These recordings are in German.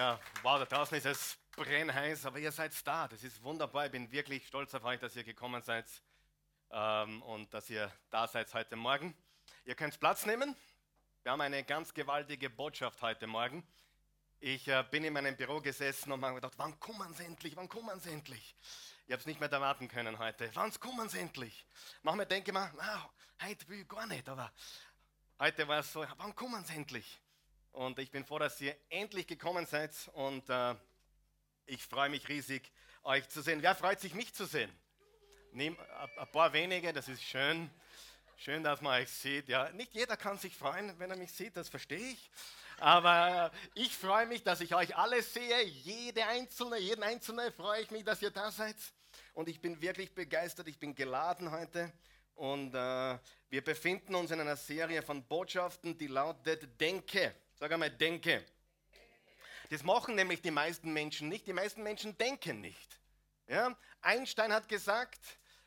Ja, wow, da draußen ist es brennheiß, aber ihr seid da. Das ist wunderbar. Ich bin wirklich stolz auf euch, dass ihr gekommen seid ähm, und dass ihr da seid heute Morgen. Ihr könnt Platz nehmen. Wir haben eine ganz gewaltige Botschaft heute Morgen. Ich äh, bin in meinem Büro gesessen und habe gedacht, wann kommen sie endlich? Wann kommen sie endlich? Ich habe es nicht mehr erwarten können heute. Wann kommen sie endlich? Manchmal denke ich mir, wow, heute will ich gar nicht, aber heute war es so, wann kommen sie endlich? Und ich bin froh, dass ihr endlich gekommen seid und äh, ich freue mich riesig, euch zu sehen. Wer freut sich, mich zu sehen? Nehm, ein paar wenige, das ist schön. Schön, dass man euch sieht. Ja, nicht jeder kann sich freuen, wenn er mich sieht, das verstehe ich. Aber ich freue mich, dass ich euch alle sehe. Jede einzelne, jeden einzelne freue ich mich, dass ihr da seid. Und ich bin wirklich begeistert. Ich bin geladen heute. Und äh, wir befinden uns in einer Serie von Botschaften, die lautet Denke. Sag einmal, denke. Das machen nämlich die meisten Menschen nicht. Die meisten Menschen denken nicht. Ja? Einstein hat gesagt,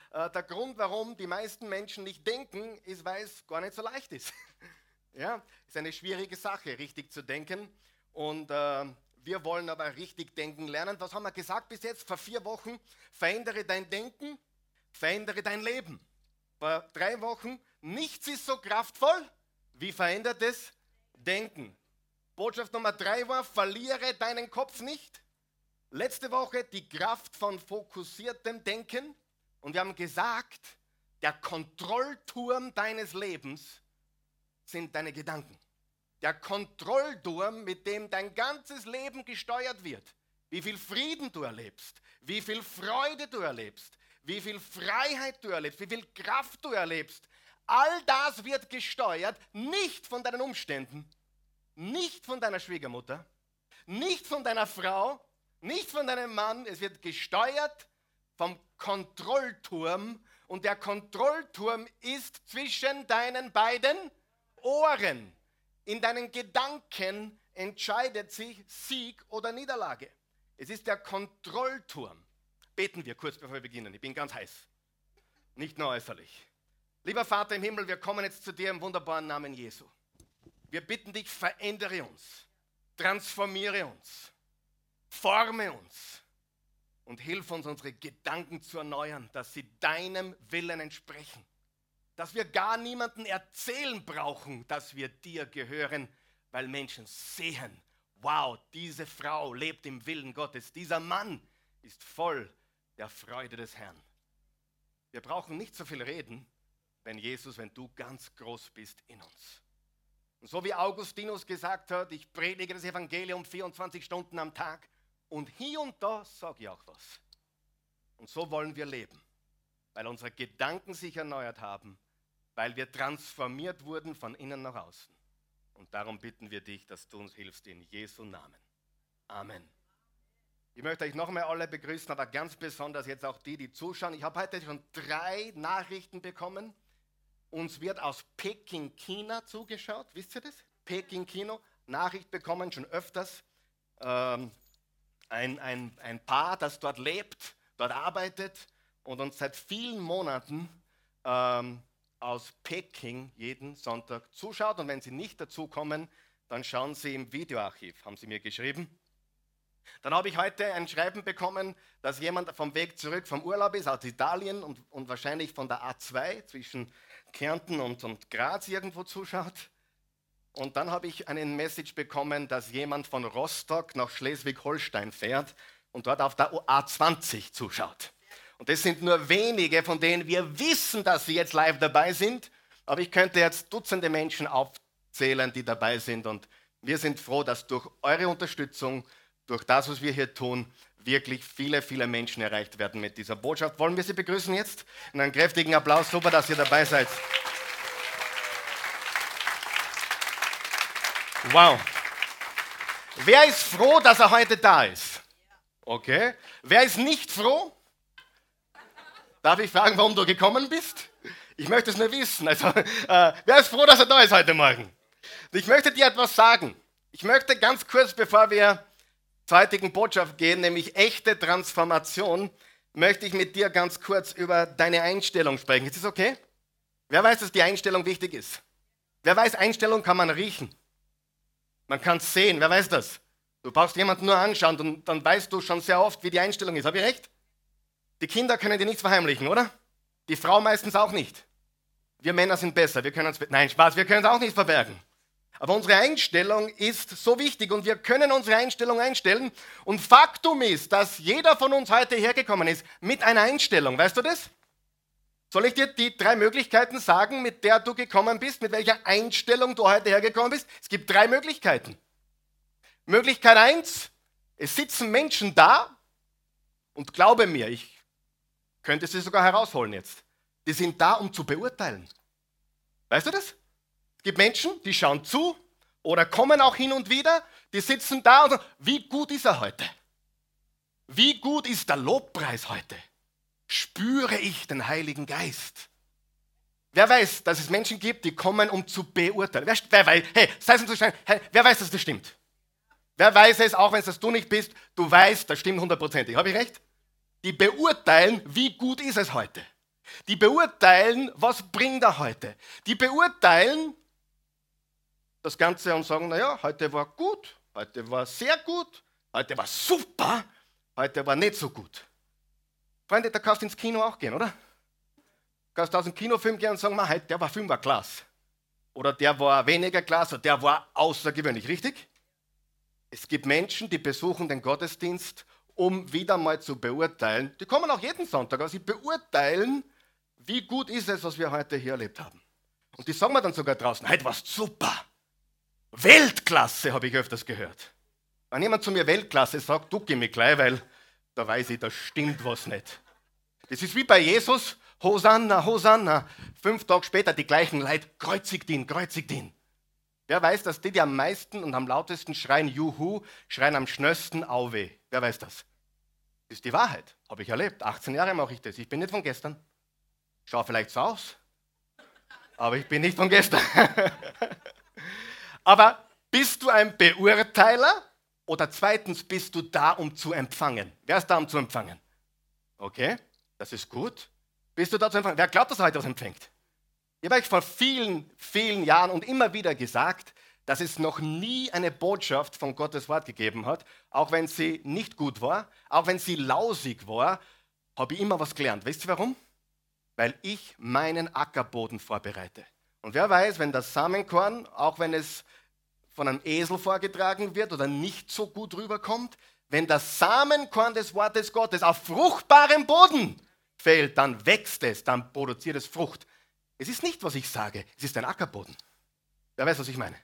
äh, der Grund, warum die meisten Menschen nicht denken, ist, weil es gar nicht so leicht ist. ja? Ist eine schwierige Sache, richtig zu denken. Und äh, wir wollen aber richtig denken lernen. Was haben wir gesagt bis jetzt? Vor vier Wochen. Verändere dein Denken, verändere dein Leben. Vor drei Wochen. Nichts ist so kraftvoll wie verändertes Denken. Botschaft Nummer drei war, verliere deinen Kopf nicht. Letzte Woche die Kraft von fokussiertem Denken. Und wir haben gesagt, der Kontrollturm deines Lebens sind deine Gedanken. Der Kontrollturm, mit dem dein ganzes Leben gesteuert wird. Wie viel Frieden du erlebst, wie viel Freude du erlebst, wie viel Freiheit du erlebst, wie viel Kraft du erlebst. All das wird gesteuert nicht von deinen Umständen, nicht von deiner Schwiegermutter, nicht von deiner Frau, nicht von deinem Mann. Es wird gesteuert vom Kontrollturm. Und der Kontrollturm ist zwischen deinen beiden Ohren. In deinen Gedanken entscheidet sich Sieg oder Niederlage. Es ist der Kontrollturm. Beten wir kurz, bevor wir beginnen. Ich bin ganz heiß. Nicht nur äußerlich. Lieber Vater im Himmel, wir kommen jetzt zu dir im wunderbaren Namen Jesu. Wir bitten dich, verändere uns, transformiere uns, forme uns und hilf uns, unsere Gedanken zu erneuern, dass sie deinem Willen entsprechen. Dass wir gar niemanden erzählen brauchen, dass wir dir gehören, weil Menschen sehen, wow, diese Frau lebt im Willen Gottes, dieser Mann ist voll der Freude des Herrn. Wir brauchen nicht so viel reden, wenn Jesus, wenn du ganz groß bist in uns. Und so wie Augustinus gesagt hat, ich predige das Evangelium 24 Stunden am Tag und hier und da sage ich auch was. Und so wollen wir leben, weil unsere Gedanken sich erneuert haben, weil wir transformiert wurden von innen nach außen. Und darum bitten wir dich, dass du uns hilfst in Jesu Namen. Amen. Ich möchte euch nochmal alle begrüßen, aber ganz besonders jetzt auch die, die zuschauen. Ich habe heute schon drei Nachrichten bekommen uns wird aus Peking, China zugeschaut. Wisst ihr das? Peking, Kino. Nachricht bekommen, schon öfters. Ähm, ein, ein, ein Paar, das dort lebt, dort arbeitet und uns seit vielen Monaten ähm, aus Peking jeden Sonntag zuschaut. Und wenn Sie nicht dazukommen, dann schauen Sie im Videoarchiv, haben Sie mir geschrieben. Dann habe ich heute ein Schreiben bekommen, dass jemand vom Weg zurück vom Urlaub ist, aus Italien und, und wahrscheinlich von der A2 zwischen Kärnten und, und Graz irgendwo zuschaut. Und dann habe ich einen Message bekommen, dass jemand von Rostock nach Schleswig-Holstein fährt und dort auf der A20 zuschaut. Und das sind nur wenige, von denen wir wissen, dass sie jetzt live dabei sind. Aber ich könnte jetzt Dutzende Menschen aufzählen, die dabei sind. Und wir sind froh, dass durch eure Unterstützung, durch das, was wir hier tun, wirklich viele, viele Menschen erreicht werden mit dieser Botschaft. Wollen wir Sie begrüßen jetzt? In einem kräftigen Applaus. Super, dass ihr dabei seid. Wow. Wer ist froh, dass er heute da ist? Okay. Wer ist nicht froh? Darf ich fragen, warum du gekommen bist? Ich möchte es nur wissen. Also, äh, wer ist froh, dass er da ist heute Morgen? Ich möchte dir etwas sagen. Ich möchte ganz kurz, bevor wir heutigen Botschaft gehen, nämlich echte Transformation, möchte ich mit dir ganz kurz über deine Einstellung sprechen. Ist das okay? Wer weiß, dass die Einstellung wichtig ist? Wer weiß, Einstellung kann man riechen. Man kann es sehen. Wer weiß das? Du brauchst jemanden nur anschauen und dann weißt du schon sehr oft, wie die Einstellung ist. Habe ich recht? Die Kinder können dir nichts verheimlichen, oder? Die Frau meistens auch nicht. Wir Männer sind besser. Wir können uns, nein, Spaß, wir können es auch nicht verbergen. Aber unsere Einstellung ist so wichtig und wir können unsere Einstellung einstellen. Und Faktum ist, dass jeder von uns heute hergekommen ist mit einer Einstellung. Weißt du das? Soll ich dir die drei Möglichkeiten sagen, mit der du gekommen bist, mit welcher Einstellung du heute hergekommen bist? Es gibt drei Möglichkeiten. Möglichkeit eins: es sitzen Menschen da und glaube mir, ich könnte sie sogar herausholen jetzt. Die sind da, um zu beurteilen. Weißt du das? Gibt Menschen, die schauen zu oder kommen auch hin und wieder, die sitzen da und sagen, wie gut ist er heute? Wie gut ist der Lobpreis heute? Spüre ich den Heiligen Geist? Wer weiß, dass es Menschen gibt, die kommen, um zu beurteilen? Wer, wer weiß, hey, sei es hey, wer weiß, dass das stimmt? Wer weiß es, auch wenn es das du nicht bist, du weißt, das stimmt hundertprozentig. Habe ich recht? Die beurteilen, wie gut ist es heute. Die beurteilen, was bringt er heute. Die beurteilen, das Ganze und sagen, naja, heute war gut, heute war sehr gut, heute war super, heute war nicht so gut. Freunde, da kannst du ins Kino auch gehen, oder? Du kannst aus dem Kinofilm gehen und sagen, heute, der war Film war klasse. Oder der war weniger klasse, oder der war außergewöhnlich, richtig? Es gibt Menschen, die besuchen den Gottesdienst, um wieder mal zu beurteilen. Die kommen auch jeden Sonntag, aber sie beurteilen, wie gut ist es, was wir heute hier erlebt haben. Und die sagen mir dann sogar draußen, heute war super. Weltklasse, habe ich öfters gehört. Wenn jemand zu mir Weltklasse sagt, ducke mich gleich, weil da weiß ich, da stimmt was nicht. Das ist wie bei Jesus, Hosanna, Hosanna. Fünf Tage später die gleichen Leid, kreuzigt ihn, kreuzigt ihn. Wer weiß, dass die, die am meisten und am lautesten schreien Juhu, schreien am schnellsten Auweh? Wer weiß das? Das ist die Wahrheit. Habe ich erlebt. 18 Jahre mache ich das. Ich bin nicht von gestern. Schau vielleicht so aus. Aber ich bin nicht von gestern. Aber bist du ein Beurteiler oder zweitens bist du da, um zu empfangen? Wer ist da, um zu empfangen? Okay, das ist gut. Bist du da zu empfangen? Wer glaubt, dass er heute was empfängt? Ich habe euch vor vielen, vielen Jahren und immer wieder gesagt, dass es noch nie eine Botschaft von Gottes Wort gegeben hat, auch wenn sie nicht gut war, auch wenn sie lausig war, habe ich immer was gelernt. Wisst ihr warum? Weil ich meinen Ackerboden vorbereite. Und wer weiß, wenn das Samenkorn, auch wenn es von einem Esel vorgetragen wird oder nicht so gut rüberkommt, wenn das Samenkorn des Wortes Gottes auf fruchtbarem Boden fällt, dann wächst es, dann produziert es Frucht. Es ist nicht, was ich sage, es ist ein Ackerboden. Wer weiß, was ich meine?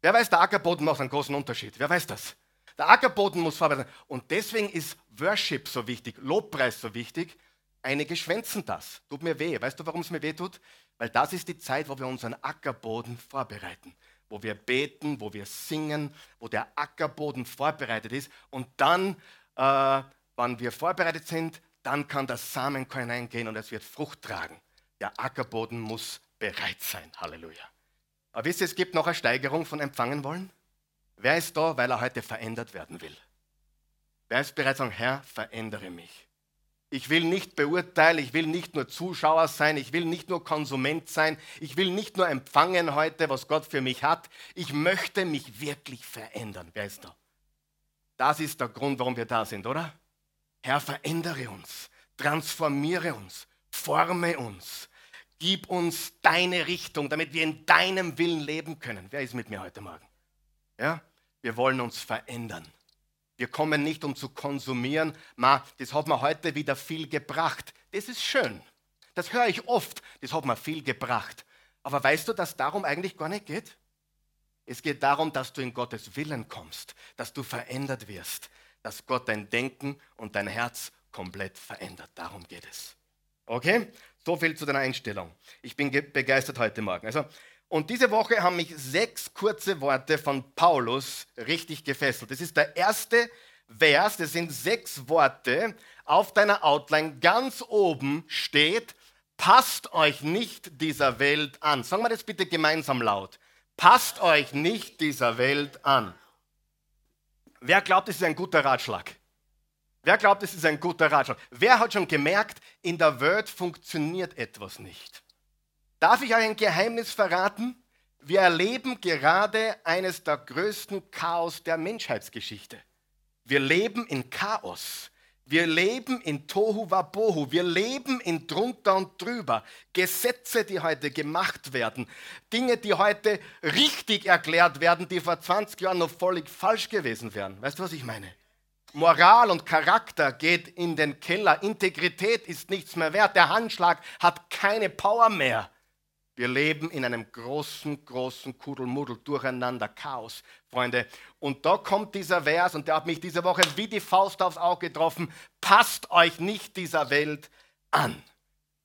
Wer weiß, der Ackerboden macht einen großen Unterschied. Wer weiß das? Der Ackerboden muss vorbereitet sein. Und deswegen ist Worship so wichtig, Lobpreis so wichtig. Einige schwänzen das. Tut mir weh. Weißt du, warum es mir weh tut? Weil das ist die Zeit, wo wir unseren Ackerboden vorbereiten. Wo wir beten, wo wir singen, wo der Ackerboden vorbereitet ist. Und dann, äh, wenn wir vorbereitet sind, dann kann das Samenkorn hineingehen und es wird Frucht tragen. Der Ackerboden muss bereit sein. Halleluja. Aber wisst ihr, es gibt noch eine Steigerung von empfangen wollen? Wer ist da, weil er heute verändert werden will? Wer ist bereit zu sagen, Herr, verändere mich? Ich will nicht beurteilen, ich will nicht nur Zuschauer sein, ich will nicht nur Konsument sein, ich will nicht nur empfangen heute, was Gott für mich hat. Ich möchte mich wirklich verändern. Wer ist da? Das ist der Grund, warum wir da sind, oder? Herr, verändere uns, transformiere uns, forme uns, Gib uns deine Richtung, damit wir in deinem Willen leben können. Wer ist mit mir heute Morgen? Ja? Wir wollen uns verändern. Wir kommen nicht, um zu konsumieren. Ma, das hat mir heute wieder viel gebracht. Das ist schön. Das höre ich oft. Das hat mir viel gebracht. Aber weißt du, dass darum eigentlich gar nicht geht? Es geht darum, dass du in Gottes Willen kommst, dass du verändert wirst, dass Gott dein Denken und dein Herz komplett verändert. Darum geht es. Okay? So viel zu deiner Einstellung. Ich bin begeistert heute Morgen. Also, und diese Woche haben mich sechs kurze Worte von Paulus richtig gefesselt. Das ist der erste Vers, das sind sechs Worte. Auf deiner Outline ganz oben steht, passt euch nicht dieser Welt an. Sagen wir das bitte gemeinsam laut. Passt euch nicht dieser Welt an. Wer glaubt, das ist ein guter Ratschlag? Wer glaubt, es ist ein guter Ratschlag? Wer hat schon gemerkt, in der Welt funktioniert etwas nicht? Darf ich euch ein Geheimnis verraten? Wir erleben gerade eines der größten Chaos der Menschheitsgeschichte. Wir leben in Chaos. Wir leben in Tohu Wabohu. Wir leben in drunter und drüber. Gesetze, die heute gemacht werden. Dinge, die heute richtig erklärt werden, die vor 20 Jahren noch völlig falsch gewesen wären. Weißt du, was ich meine? Moral und Charakter geht in den Keller. Integrität ist nichts mehr wert. Der Handschlag hat keine Power mehr. Wir leben in einem großen, großen Kuddelmuddel, Durcheinander, Chaos, Freunde. Und da kommt dieser Vers und der hat mich diese Woche wie die Faust aufs Auge getroffen. Passt euch nicht dieser Welt an.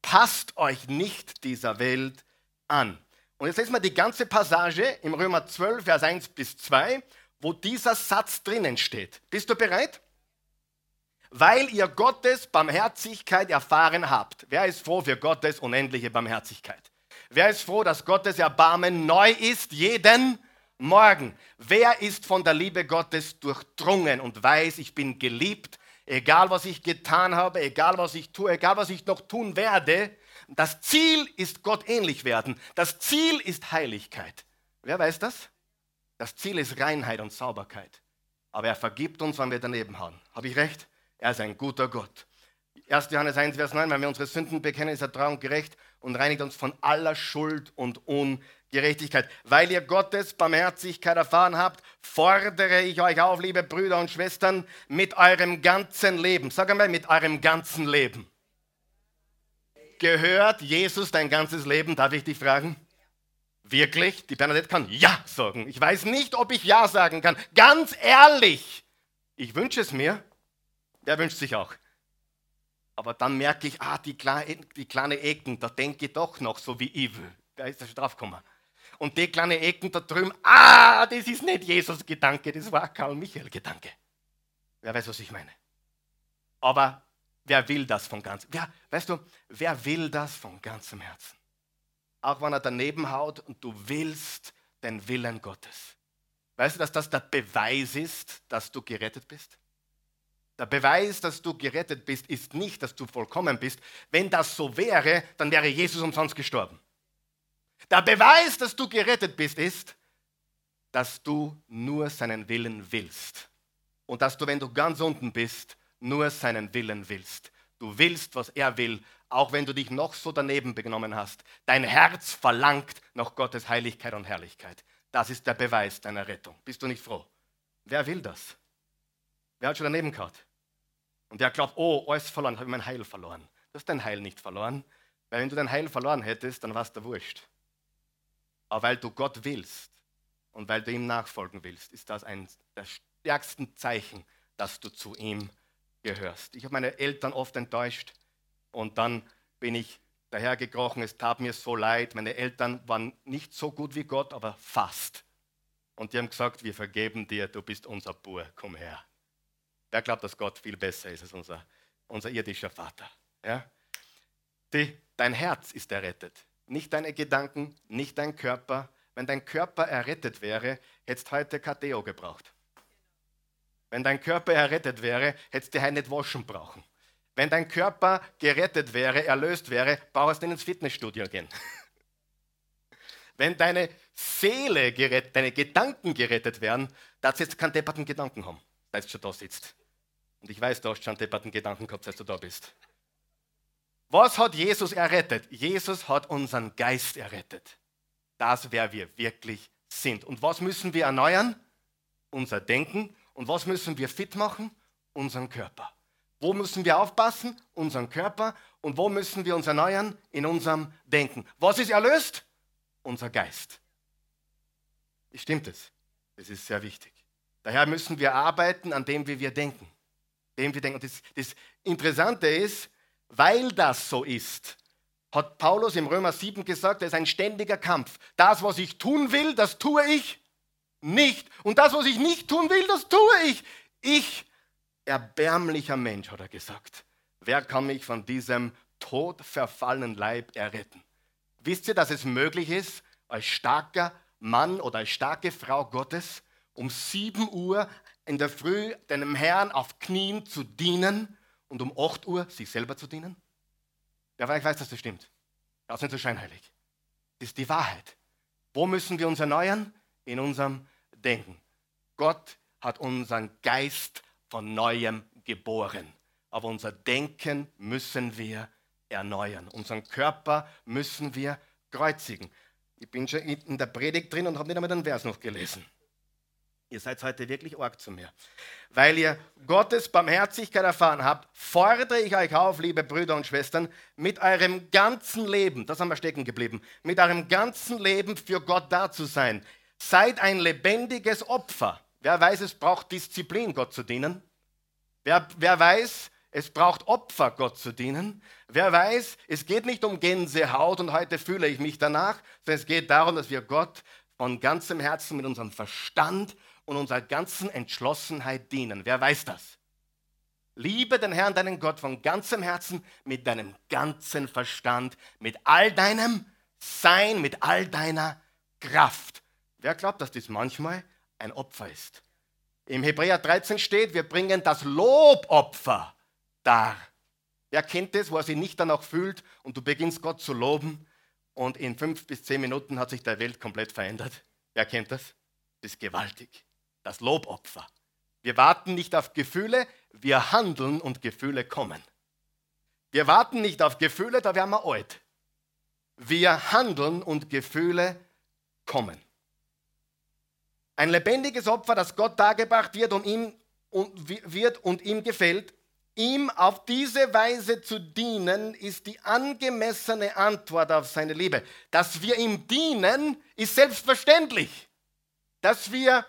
Passt euch nicht dieser Welt an. Und jetzt lesen wir die ganze Passage im Römer 12, Vers 1 bis 2, wo dieser Satz drinnen steht. Bist du bereit? Weil ihr Gottes Barmherzigkeit erfahren habt. Wer ist froh für Gottes unendliche Barmherzigkeit? Wer ist froh, dass Gottes Erbarmen neu ist jeden Morgen? Wer ist von der Liebe Gottes durchdrungen und weiß, ich bin geliebt, egal was ich getan habe, egal was ich tue, egal was ich noch tun werde? Das Ziel ist Gott ähnlich werden. Das Ziel ist Heiligkeit. Wer weiß das? Das Ziel ist Reinheit und Sauberkeit. Aber er vergibt uns, wenn wir daneben haben. Habe ich recht? Er ist ein guter Gott. 1. Johannes 1, Vers 9, wenn wir unsere Sünden bekennen, ist er treu und gerecht und reinigt uns von aller Schuld und Ungerechtigkeit. Weil ihr Gottes Barmherzigkeit erfahren habt, fordere ich euch auf, liebe Brüder und Schwestern, mit eurem ganzen Leben, sag einmal, mit eurem ganzen Leben. Gehört Jesus dein ganzes Leben, darf ich dich fragen? Wirklich? Die Bernadette kann Ja sagen. Ich weiß nicht, ob ich Ja sagen kann. Ganz ehrlich. Ich wünsche es mir. Wer wünscht sich auch? Aber dann merke ich, ah, die, kleine, die kleine Ecken, da denke ich doch noch so wie ich will. Da ist er schon draufgekommen. Und die kleine Ecken da drüben, ah, das ist nicht Jesus-Gedanke, das war Karl-Michael-Gedanke. Wer weiß, was ich meine. Aber wer will das von ganzem wer, Weißt du, wer will das von ganzem Herzen? Auch wenn er daneben haut und du willst den Willen Gottes. Weißt du, dass das der Beweis ist, dass du gerettet bist? Der Beweis, dass du gerettet bist, ist nicht, dass du vollkommen bist. Wenn das so wäre, dann wäre Jesus umsonst gestorben. Der Beweis, dass du gerettet bist, ist, dass du nur seinen Willen willst. Und dass du, wenn du ganz unten bist, nur seinen Willen willst. Du willst, was er will, auch wenn du dich noch so daneben benommen hast. Dein Herz verlangt nach Gottes Heiligkeit und Herrlichkeit. Das ist der Beweis deiner Rettung. Bist du nicht froh? Wer will das? Wer hat schon daneben gehabt? Und der glaubt, oh, alles verloren, habe ich mein Heil verloren. Du hast dein Heil nicht verloren, weil wenn du dein Heil verloren hättest, dann war es der Wurscht. Aber weil du Gott willst und weil du ihm nachfolgen willst, ist das eines der stärksten Zeichen, dass du zu ihm gehörst. Ich habe meine Eltern oft enttäuscht und dann bin ich dahergekrochen, es tat mir so leid. Meine Eltern waren nicht so gut wie Gott, aber fast. Und die haben gesagt, wir vergeben dir, du bist unser Bur, komm her. Wer glaubt, dass Gott viel besser ist als unser, unser irdischer Vater? Ja? Die, dein Herz ist errettet, nicht deine Gedanken, nicht dein Körper. Wenn dein Körper errettet wäre, hättest du heute Kateo gebraucht. Wenn dein Körper errettet wäre, hättest du nicht waschen brauchen. Wenn dein Körper gerettet wäre, erlöst wäre, brauchst du ins Fitnessstudio gehen. Wenn deine Seele gerettet, deine Gedanken gerettet werden, darfst du jetzt keinen depperten Gedanken haben seit du schon da sitzt. Und ich weiß, du hast schon depperten Gedanken gehabt, seit du da bist. Was hat Jesus errettet? Jesus hat unseren Geist errettet. Das, wer wir wirklich sind. Und was müssen wir erneuern? Unser Denken. Und was müssen wir fit machen? Unseren Körper. Wo müssen wir aufpassen? Unseren Körper. Und wo müssen wir uns erneuern? In unserem Denken. Was ist erlöst? Unser Geist. Stimmt es? Das ist sehr wichtig. Daher müssen wir arbeiten an dem, wie wir denken. Dem wir denken. Und das, das Interessante ist, weil das so ist, hat Paulus im Römer 7 gesagt, es ist ein ständiger Kampf. Das, was ich tun will, das tue ich nicht. Und das, was ich nicht tun will, das tue ich. Ich, erbärmlicher Mensch, hat er gesagt. Wer kann mich von diesem todverfallenen Leib erretten? Wisst ihr, dass es möglich ist, als starker Mann oder als starke Frau Gottes um 7 Uhr in der Früh deinem Herrn auf Knien zu dienen und um 8 Uhr sich selber zu dienen? Ja, weil ich weiß, dass das stimmt. Das ist nicht so scheinheilig. Das ist die Wahrheit. Wo müssen wir uns erneuern? In unserem Denken. Gott hat unseren Geist von neuem geboren. Aber unser Denken müssen wir erneuern. Unseren Körper müssen wir kreuzigen. Ich bin schon in der Predigt drin und habe nicht einmal den Vers noch gelesen. Ihr seid heute wirklich arg zu mir. Weil ihr Gottes Barmherzigkeit erfahren habt, fordere ich euch auf, liebe Brüder und Schwestern, mit eurem ganzen Leben, das haben wir stecken geblieben, mit eurem ganzen Leben für Gott da zu sein. Seid ein lebendiges Opfer. Wer weiß, es braucht Disziplin, Gott zu dienen? Wer, wer weiß, es braucht Opfer, Gott zu dienen? Wer weiß, es geht nicht um Gänsehaut und heute fühle ich mich danach, sondern es geht darum, dass wir Gott von ganzem Herzen mit unserem Verstand und unserer ganzen Entschlossenheit dienen. Wer weiß das? Liebe den Herrn, deinen Gott, von ganzem Herzen, mit deinem ganzen Verstand, mit all deinem Sein, mit all deiner Kraft. Wer glaubt, dass dies manchmal ein Opfer ist? Im Hebräer 13 steht, wir bringen das Lobopfer dar. Wer kennt das, wo er sich nicht danach fühlt und du beginnst Gott zu loben und in fünf bis zehn Minuten hat sich der Welt komplett verändert? Wer kennt das? Das ist gewaltig das Lobopfer. Wir warten nicht auf Gefühle, wir handeln und Gefühle kommen. Wir warten nicht auf Gefühle, da werden wir alt. Wir handeln und Gefühle kommen. Ein lebendiges Opfer, das Gott dargebracht wird und ihm, und, wird und ihm gefällt, ihm auf diese Weise zu dienen, ist die angemessene Antwort auf seine Liebe. Dass wir ihm dienen, ist selbstverständlich. Dass wir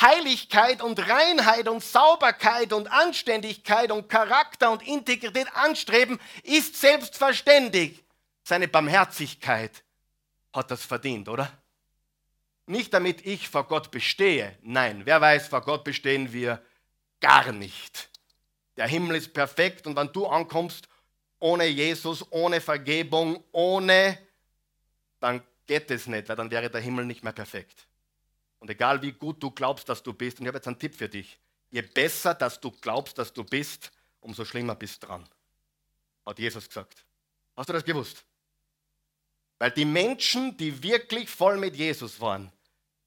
Heiligkeit und Reinheit und Sauberkeit und Anständigkeit und Charakter und Integrität anstreben, ist selbstverständlich. Seine Barmherzigkeit hat das verdient, oder? Nicht damit ich vor Gott bestehe. Nein, wer weiß, vor Gott bestehen wir gar nicht. Der Himmel ist perfekt und wenn du ankommst ohne Jesus, ohne Vergebung, ohne, dann geht es nicht, weil dann wäre der Himmel nicht mehr perfekt. Und egal wie gut du glaubst, dass du bist, und ich habe jetzt einen Tipp für dich, je besser, dass du glaubst, dass du bist, umso schlimmer bist dran. Hat Jesus gesagt. Hast du das gewusst? Weil die Menschen, die wirklich voll mit Jesus waren,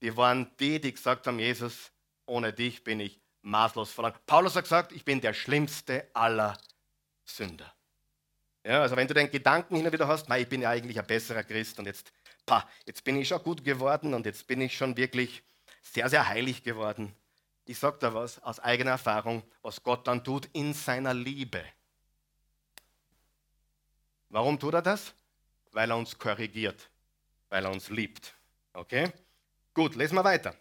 die waren die, die gesagt haben, Jesus, ohne dich bin ich maßlos verlangt. Paulus hat gesagt, ich bin der schlimmste aller Sünder. Ja, also wenn du den Gedanken hin und wieder hast, ich bin ja eigentlich ein besserer Christ und jetzt pa, jetzt bin ich schon gut geworden und jetzt bin ich schon wirklich sehr, sehr heilig geworden. Ich sage da was aus eigener Erfahrung, was Gott dann tut in seiner Liebe. Warum tut er das? Weil er uns korrigiert, weil er uns liebt. Okay? Gut, lesen wir weiter.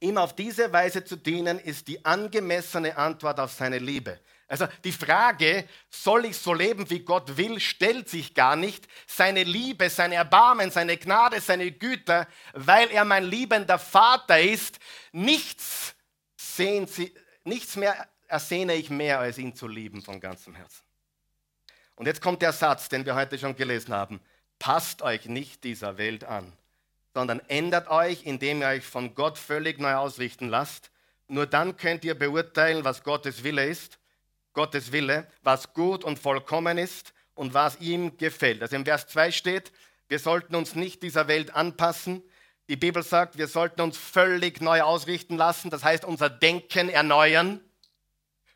Ihm auf diese Weise zu dienen, ist die angemessene Antwort auf seine Liebe. Also die Frage, soll ich so leben, wie Gott will, stellt sich gar nicht. Seine Liebe, sein Erbarmen, seine Gnade, seine Güter, weil er mein liebender Vater ist, nichts, sehen Sie, nichts mehr ersehne ich mehr, als ihn zu lieben von ganzem Herzen. Und jetzt kommt der Satz, den wir heute schon gelesen haben. Passt euch nicht dieser Welt an, sondern ändert euch, indem ihr euch von Gott völlig neu ausrichten lasst. Nur dann könnt ihr beurteilen, was Gottes Wille ist Gottes Wille, was gut und vollkommen ist und was ihm gefällt. Also im Vers 2 steht, wir sollten uns nicht dieser Welt anpassen. Die Bibel sagt, wir sollten uns völlig neu ausrichten lassen, das heißt unser Denken erneuern.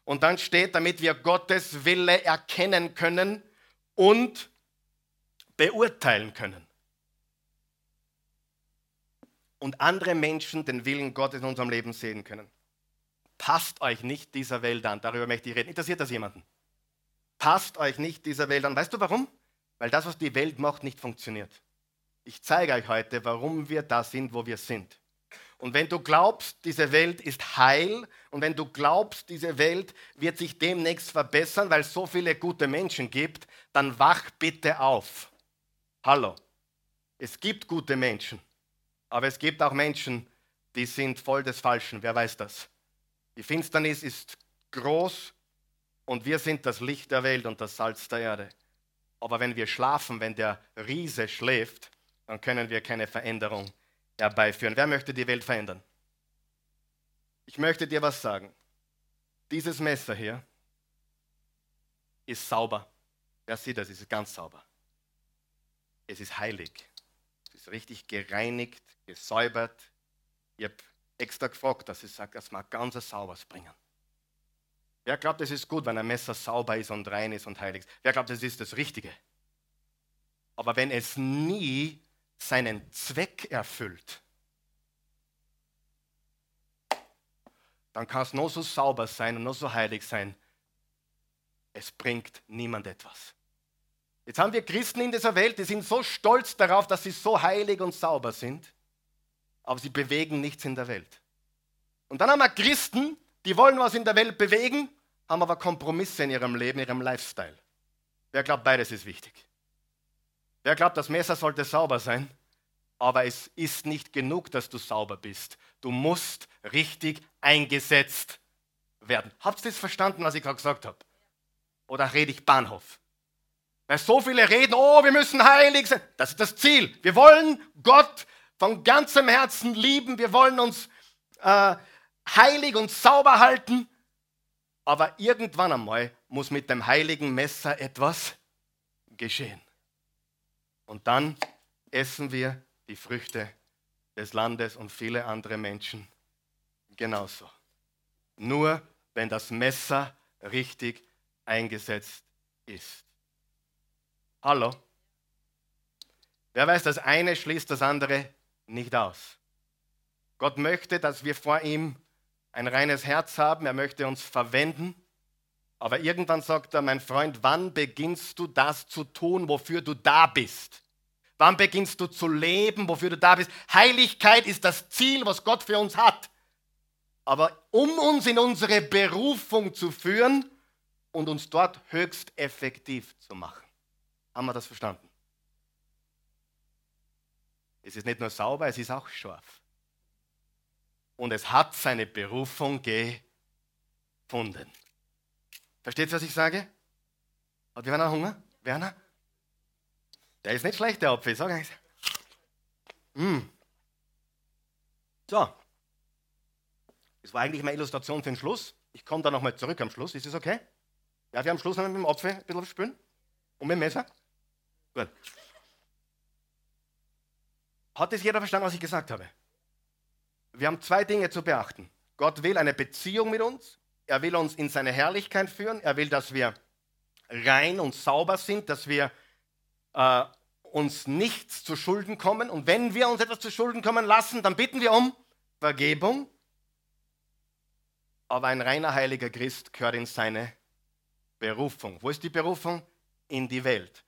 Und dann steht, damit wir Gottes Wille erkennen können und beurteilen können. Und andere Menschen den Willen Gottes in unserem Leben sehen können. Passt euch nicht dieser Welt an. Darüber möchte ich reden. Interessiert das jemanden? Passt euch nicht dieser Welt an. Weißt du warum? Weil das, was die Welt macht, nicht funktioniert. Ich zeige euch heute, warum wir da sind, wo wir sind. Und wenn du glaubst, diese Welt ist heil und wenn du glaubst, diese Welt wird sich demnächst verbessern, weil es so viele gute Menschen gibt, dann wach bitte auf. Hallo. Es gibt gute Menschen, aber es gibt auch Menschen, die sind voll des Falschen. Wer weiß das? Die Finsternis ist groß und wir sind das Licht der Welt und das Salz der Erde. Aber wenn wir schlafen, wenn der Riese schläft, dann können wir keine Veränderung herbeiführen. Wer möchte die Welt verändern? Ich möchte dir was sagen. Dieses Messer hier ist sauber. Wer sieht das? Es ist ganz sauber. Es ist heilig. Es ist richtig gereinigt, gesäubert. Ich habe extra gefragt, dass ich sage, das mag ganz sauberes bringen. Wer glaubt, es ist gut, wenn ein Messer sauber ist und rein ist und heilig ist? Wer glaubt, es ist das Richtige? Aber wenn es nie seinen Zweck erfüllt, dann kann es nur so sauber sein und nur so heilig sein. Es bringt niemand etwas. Jetzt haben wir Christen in dieser Welt, die sind so stolz darauf, dass sie so heilig und sauber sind, aber sie bewegen nichts in der Welt. Und dann haben wir Christen, die wollen was in der Welt bewegen, haben aber Kompromisse in ihrem Leben, in ihrem Lifestyle. Wer glaubt, beides ist wichtig? Wer glaubt, das Messer sollte sauber sein? Aber es ist nicht genug, dass du sauber bist. Du musst richtig eingesetzt werden. Habt ihr das verstanden, was ich gerade gesagt habe? Oder rede ich Bahnhof? Weil so viele reden, oh, wir müssen heilig sein. Das ist das Ziel. Wir wollen Gott von ganzem Herzen lieben. Wir wollen uns äh, heilig und sauber halten. Aber irgendwann einmal muss mit dem heiligen Messer etwas geschehen. Und dann essen wir die Früchte des Landes und viele andere Menschen genauso. Nur wenn das Messer richtig eingesetzt ist. Hallo? Wer weiß, das eine schließt das andere nicht aus. Gott möchte, dass wir vor ihm ein reines Herz haben, er möchte uns verwenden. Aber irgendwann sagt er, mein Freund, wann beginnst du das zu tun, wofür du da bist? Wann beginnst du zu leben, wofür du da bist? Heiligkeit ist das Ziel, was Gott für uns hat. Aber um uns in unsere Berufung zu führen und uns dort höchst effektiv zu machen. Haben wir das verstanden? Es ist nicht nur sauber, es ist auch scharf und es hat seine Berufung gefunden. Versteht ihr, was ich sage? Hat Werner Hunger? Werner? Der ist nicht schlecht, der Apfel, sag ich. Mm. So. Das war eigentlich meine Illustration für den Schluss. Ich komme da nochmal zurück am Schluss. Ist das okay? Ja, wir am Schluss noch mit dem Apfel ein bisschen spülen? Und mit dem Messer? Gut. Hat das jeder verstanden, was ich gesagt habe? wir haben zwei Dinge zu beachten. Gott will eine Beziehung mit uns. Er will uns in seine Herrlichkeit führen. Er will, dass wir rein und sauber sind, dass wir äh, uns nichts zu Schulden kommen. Und wenn wir uns etwas zu Schulden kommen lassen, dann bitten wir um Vergebung. Aber ein reiner heiliger Christ gehört in seine Berufung. Wo ist die Berufung? In die Welt.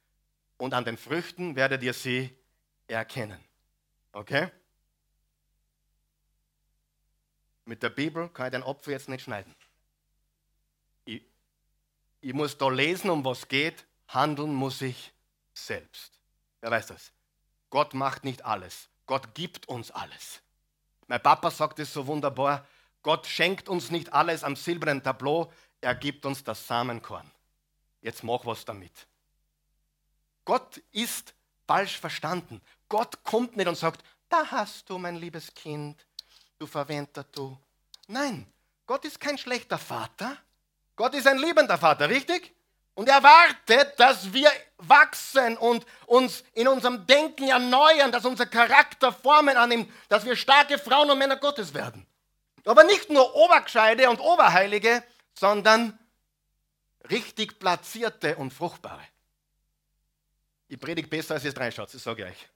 Und an den Früchten werdet ihr sie erkennen. Okay? Mit der Bibel kann ich den Opfer jetzt nicht schneiden. Ich, ich muss da lesen, um was geht. Handeln muss ich selbst. Wer weiß das? Gott macht nicht alles. Gott gibt uns alles. Mein Papa sagt es so wunderbar. Gott schenkt uns nicht alles am silbernen Tableau. Er gibt uns das Samenkorn. Jetzt mach was damit. Gott ist falsch verstanden. Gott kommt nicht und sagt, da hast du mein liebes Kind, du verwendter du. Nein, Gott ist kein schlechter Vater. Gott ist ein liebender Vater, richtig? Und er wartet, dass wir wachsen und uns in unserem Denken erneuern, dass unser Charakter Formen annimmt, dass wir starke Frauen und Männer Gottes werden. Aber nicht nur Obergescheide und Oberheilige, sondern richtig platzierte und fruchtbare. Ich predige besser, als ihr es reinschaut, das sage ich euch.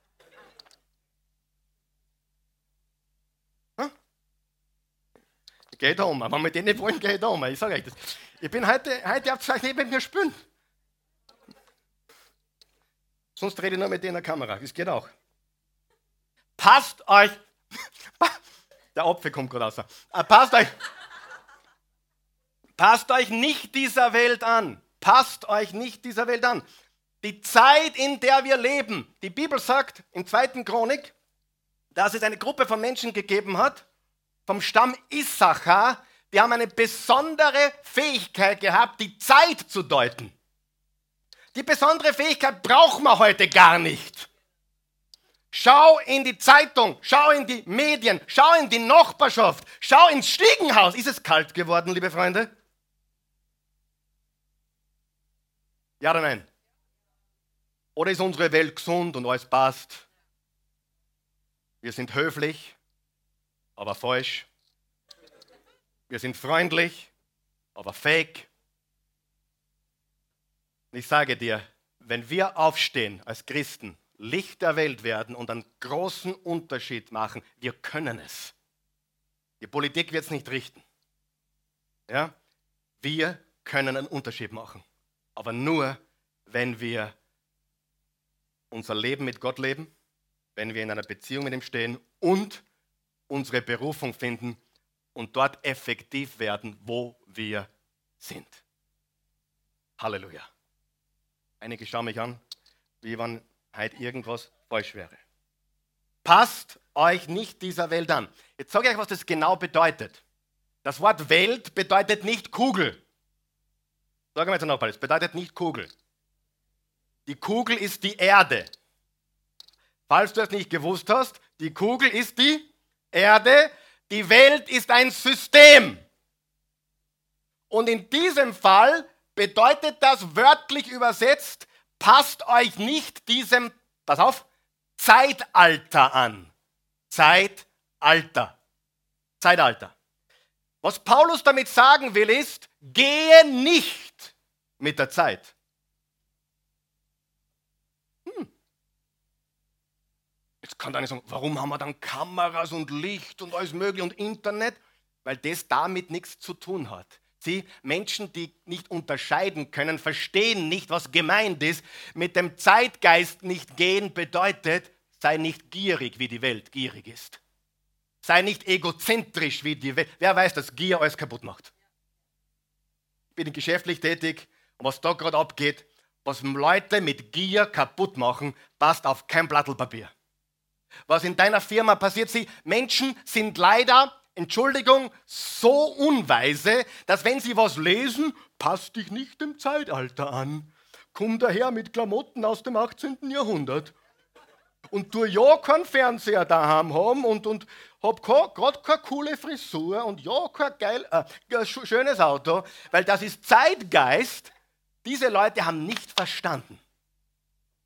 Geht um. Wenn wir den nicht wollen, geht um. Ich sage euch das. Ich bin heute, heute habt ihr neben mir spülen. Sonst rede ich nur mit der Kamera. Das geht auch. Passt euch. Der Apfel kommt gerade raus. Äh, passt euch. Passt euch nicht dieser Welt an. Passt euch nicht dieser Welt an. Die Zeit, in der wir leben. Die Bibel sagt im zweiten Chronik, dass es eine Gruppe von Menschen gegeben hat, vom Stamm Issachar, die haben eine besondere Fähigkeit gehabt, die Zeit zu deuten. Die besondere Fähigkeit brauchen wir heute gar nicht. Schau in die Zeitung, schau in die Medien, schau in die Nachbarschaft, schau ins Stiegenhaus. Ist es kalt geworden, liebe Freunde? Ja oder nein? Oder ist unsere Welt gesund und alles passt? Wir sind höflich, aber falsch. Wir sind freundlich, aber fake. Ich sage dir, wenn wir aufstehen als Christen, Licht der Welt werden und einen großen Unterschied machen, wir können es. Die Politik wird es nicht richten. Ja? Wir können einen Unterschied machen. Aber nur, wenn wir unser Leben mit Gott leben, wenn wir in einer Beziehung mit ihm stehen und unsere Berufung finden und dort effektiv werden, wo wir sind. Halleluja. Einige schauen mich an, wie wenn heute irgendwas falsch wäre. Passt euch nicht dieser Welt an. Jetzt sage ich euch, was das genau bedeutet. Das Wort Welt bedeutet nicht Kugel. Sagen wir jetzt nochmal, es bedeutet nicht Kugel. Die Kugel ist die Erde. Falls du es nicht gewusst hast, die Kugel ist die Erde, die Welt ist ein System. Und in diesem Fall bedeutet das wörtlich übersetzt, passt euch nicht diesem, pass auf, Zeitalter an. Zeitalter. Zeitalter. Was Paulus damit sagen will, ist, gehe nicht mit der Zeit. Jetzt kann einer sagen, warum haben wir dann Kameras und Licht und alles mögliche und Internet? Weil das damit nichts zu tun hat. Sie, Menschen, die nicht unterscheiden können, verstehen nicht, was gemeint ist. Mit dem Zeitgeist nicht gehen bedeutet, sei nicht gierig, wie die Welt gierig ist. Sei nicht egozentrisch, wie die Welt. Wer weiß, dass Gier alles kaputt macht? Ich bin geschäftlich tätig und was da gerade abgeht, was Leute mit Gier kaputt machen, passt auf kein Blatt Papier. Was in deiner Firma passiert, sie, Menschen sind leider Entschuldigung, so unweise, dass wenn sie was lesen, passt dich nicht dem Zeitalter an. Komm daher mit Klamotten aus dem 18. Jahrhundert. Und du ja keinen Fernseher daheim haben und, und hab gerade keine coole Frisur und ja kein geil, äh, schönes Auto, weil das ist Zeitgeist. Diese Leute haben nicht verstanden,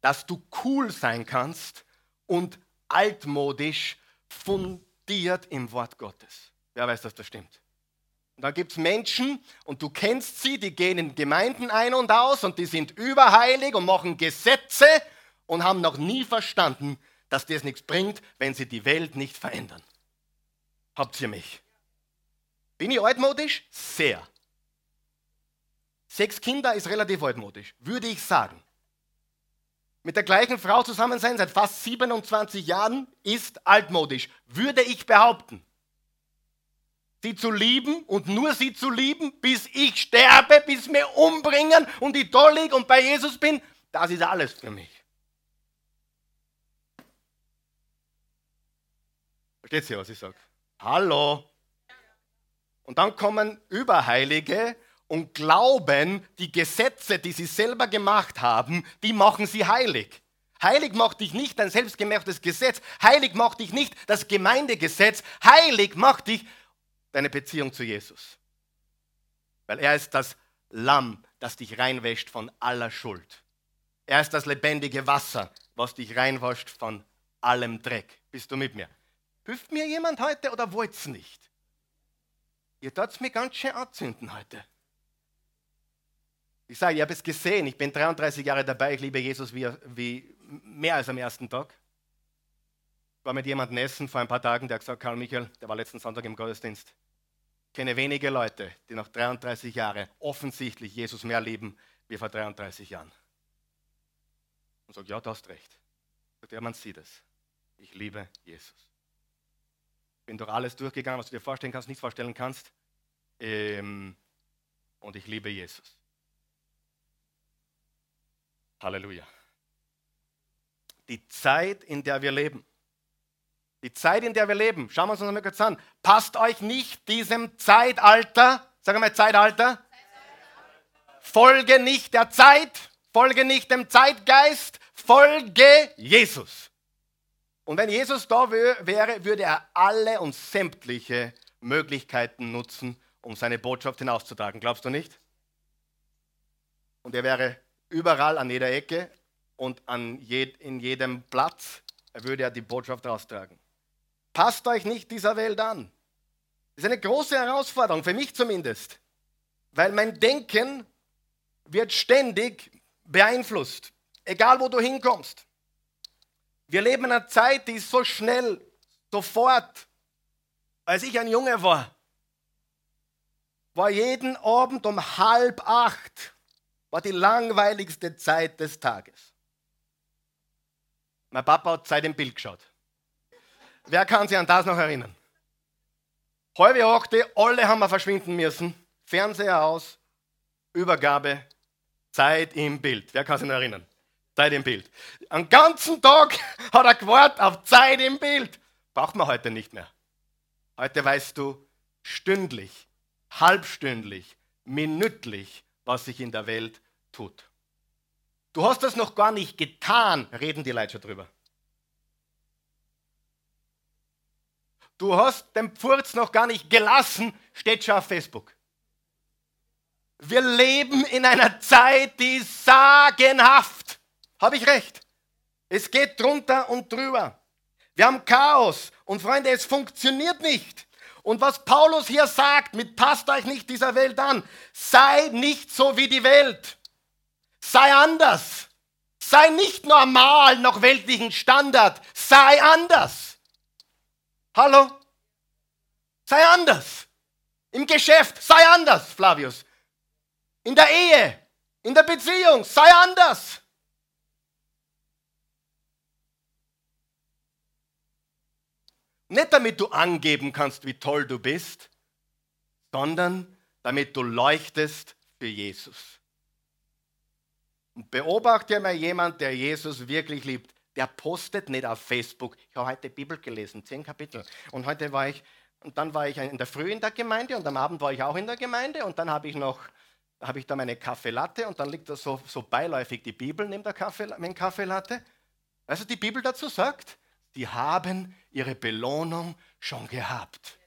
dass du cool sein kannst und altmodisch fundiert im Wort Gottes. Wer weiß, dass das stimmt? Und dann gibt es Menschen, und du kennst sie, die gehen in Gemeinden ein und aus und die sind überheilig und machen Gesetze und haben noch nie verstanden, dass das nichts bringt, wenn sie die Welt nicht verändern. Habt ihr mich? Bin ich altmodisch? Sehr. Sechs Kinder ist relativ altmodisch, würde ich sagen mit der gleichen Frau zusammen sein seit fast 27 Jahren ist altmodisch, würde ich behaupten. Sie zu lieben und nur sie zu lieben, bis ich sterbe, bis mir umbringen und ich da liege und bei Jesus bin, das ist alles für mich. Versteht ihr, was ich sage? Hallo. Und dann kommen Überheilige und glauben, die Gesetze, die sie selber gemacht haben, die machen sie heilig. Heilig macht dich nicht dein selbstgemachtes Gesetz. Heilig macht dich nicht das Gemeindegesetz. Heilig macht dich deine Beziehung zu Jesus. Weil er ist das Lamm, das dich reinwäscht von aller Schuld. Er ist das lebendige Wasser, was dich reinwascht von allem Dreck. Bist du mit mir? Hilft mir jemand heute oder wollt's nicht? Ihr tut's mir ganz schön anzünden heute. Ich sage, ich habe es gesehen, ich bin 33 Jahre dabei, ich liebe Jesus wie, wie mehr als am ersten Tag. Ich war mit jemandem essen vor ein paar Tagen, der hat gesagt, Karl Michael, der war letzten Sonntag im Gottesdienst. Ich kenne wenige Leute, die nach 33 Jahren offensichtlich Jesus mehr lieben wie vor 33 Jahren. Und sagt, ja, du hast recht. Sagt, ja, man sieht es. Ich liebe Jesus. Bin durch alles durchgegangen, was du dir vorstellen kannst, nicht vorstellen kannst. Ähm, und ich liebe Jesus. Halleluja. Die Zeit, in der wir leben. Die Zeit, in der wir leben, schauen wir uns das mal kurz an. Passt euch nicht diesem Zeitalter, sagen wir Zeitalter, folge nicht der Zeit, folge nicht dem Zeitgeist, folge Jesus. Und wenn Jesus da wäre, würde er alle und sämtliche Möglichkeiten nutzen, um seine Botschaft hinauszutragen. Glaubst du nicht? Und er wäre überall an jeder Ecke und an jed, in jedem Platz würde er die Botschaft raustragen. Passt euch nicht dieser Welt an. Das ist eine große Herausforderung, für mich zumindest. Weil mein Denken wird ständig beeinflusst. Egal, wo du hinkommst. Wir leben in einer Zeit, die ist so schnell, sofort. Als ich ein Junge war, war jeden Abend um halb acht war die langweiligste Zeit des Tages. Mein Papa hat Zeit im Bild geschaut. Wer kann sich an das noch erinnern? Halbe achte, alle haben wir verschwinden müssen. Fernseher aus, Übergabe, Zeit im Bild. Wer kann sich noch erinnern? Zeit im Bild. Am ganzen Tag hat er gewartet auf Zeit im Bild. Braucht man heute nicht mehr. Heute weißt du stündlich, halbstündlich, minütlich, was sich in der Welt tut. Du hast das noch gar nicht getan, reden die Leute schon drüber. Du hast den Pfurz noch gar nicht gelassen, steht schon auf Facebook. Wir leben in einer Zeit, die sagenhaft. Habe ich recht? Es geht drunter und drüber. Wir haben Chaos und Freunde, es funktioniert nicht. Und was Paulus hier sagt, mit passt euch nicht dieser Welt an, sei nicht so wie die Welt. Sei anders. Sei nicht normal nach weltlichen Standard. Sei anders. Hallo? Sei anders. Im Geschäft, sei anders, Flavius. In der Ehe, in der Beziehung, sei anders. Nicht damit du angeben kannst, wie toll du bist, sondern damit du leuchtest für Jesus. Und beobachte mal jemand, der Jesus wirklich liebt. Der postet nicht auf Facebook. Ich habe heute Bibel gelesen, zehn Kapitel. Und heute war ich, und dann war ich in der Früh in der Gemeinde und am Abend war ich auch in der Gemeinde und dann habe ich noch, habe ich da meine Kaffeelatte und dann liegt da so, so beiläufig die Bibel neben der Kaffee, mein Kaffeelatte. Du, die Bibel dazu sagt, die haben ihre Belohnung schon gehabt.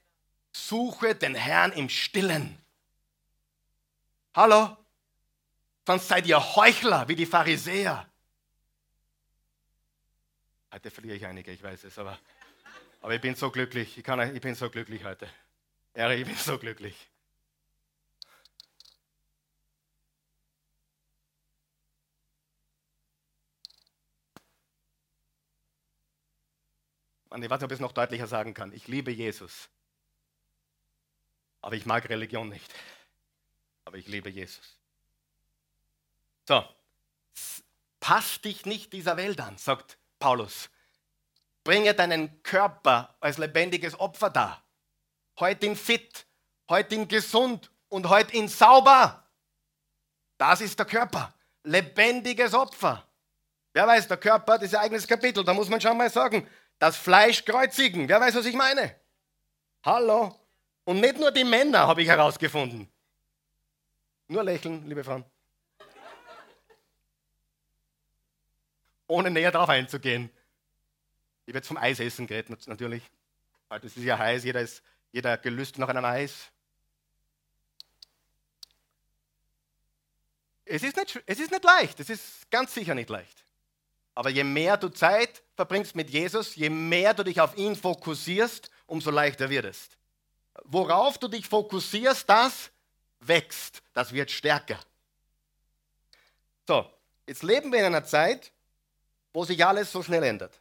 Suche den Herrn im Stillen. Hallo? Sonst seid ihr Heuchler wie die Pharisäer. Heute verliere ich einige, ich weiß es, aber, aber ich bin so glücklich. Ich, kann, ich bin so glücklich heute. Ehre, ich bin so glücklich. Und ich weiß nicht, ob ich es noch deutlicher sagen kann. Ich liebe Jesus. Aber ich mag Religion nicht. Aber ich liebe Jesus. So, passt dich nicht dieser Welt an, sagt Paulus. Bringe deinen Körper als lebendiges Opfer dar. Heute ihn fit, heute ihn gesund und heute ihn sauber. Das ist der Körper. Lebendiges Opfer. Wer weiß, der Körper, das ist ein eigenes Kapitel, da muss man schon mal sagen, das Fleisch kreuzigen. Wer weiß, was ich meine? Hallo? Und nicht nur die Männer habe ich herausgefunden. Nur lächeln, liebe Frauen. Ohne näher darauf einzugehen. Ich werde vom Eisessen geredet, natürlich. Weil es ist ja heiß, jeder, ist, jeder gelüstet nach einem Eis. Es ist, nicht, es ist nicht leicht, es ist ganz sicher nicht leicht. Aber je mehr du Zeit verbringst mit Jesus, je mehr du dich auf ihn fokussierst, umso leichter wird es. Worauf du dich fokussierst, das wächst, das wird stärker. So, jetzt leben wir in einer Zeit, wo sich alles so schnell ändert.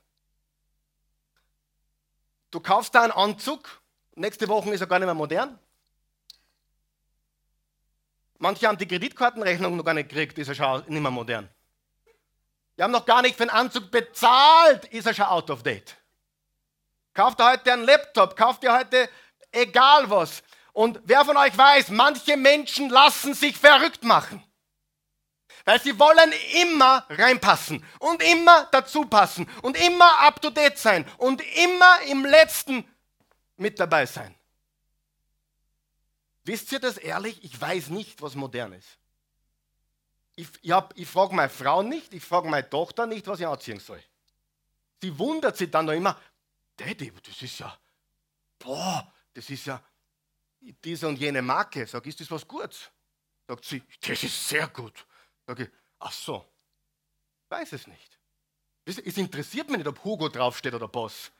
Du kaufst da einen Anzug, nächste Woche ist er gar nicht mehr modern. Manche haben die Kreditkartenrechnung noch gar nicht gekriegt, ist er schon nicht mehr modern. Wir haben noch gar nicht für den Anzug bezahlt, ist er schon out of date. Kauft ihr heute einen Laptop, kauft ihr heute egal was. Und wer von euch weiß, manche Menschen lassen sich verrückt machen. Weil sie wollen immer reinpassen und immer dazu passen und immer up to date sein und immer im letzten mit dabei sein. Wisst ihr das ehrlich? Ich weiß nicht, was modern ist. Ich, ich, frage meine Frau nicht, ich frage meine Tochter nicht, was ich anziehen soll. Sie wundert sich dann noch immer, Daddy, das ist ja, boah, das ist ja diese und jene Marke. Sag, ist das was Gutes? Sagt sie, das ist sehr gut. Sag ich, ach so, weiß es nicht. Es interessiert mich nicht, ob Hugo draufsteht oder Boss.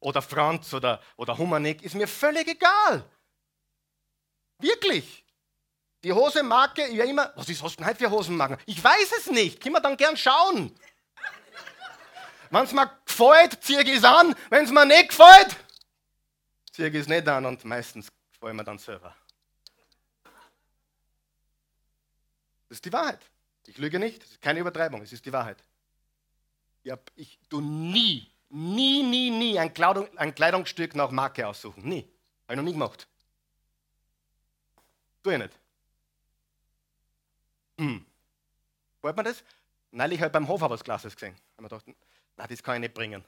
oder Franz oder, oder Humanik, ist mir völlig egal. Wirklich. Die Hosenmarke, ja immer, was ist, du denn heute für Hosenmarken? Ich weiß es nicht, können wir dann gern schauen. Wenn es mir gefällt, ziehe ich es an. Wenn es mir nicht gefällt, ziehe ich es nicht an und meistens gefällt mir dann selber. Das ist die Wahrheit. Ich lüge nicht, das ist keine Übertreibung, es ist die Wahrheit. Ich, hab, ich tue nie, nie, nie, nie ein, Kleidung, ein Kleidungsstück nach Marke aussuchen. Nie. Habe ich noch nie gemacht. Tue ich nicht. Hm. Wollt man das? Neulich habe ich beim Hofer was Glasses gesehen. Haben wir gedacht, na, das kann ich nicht bringen.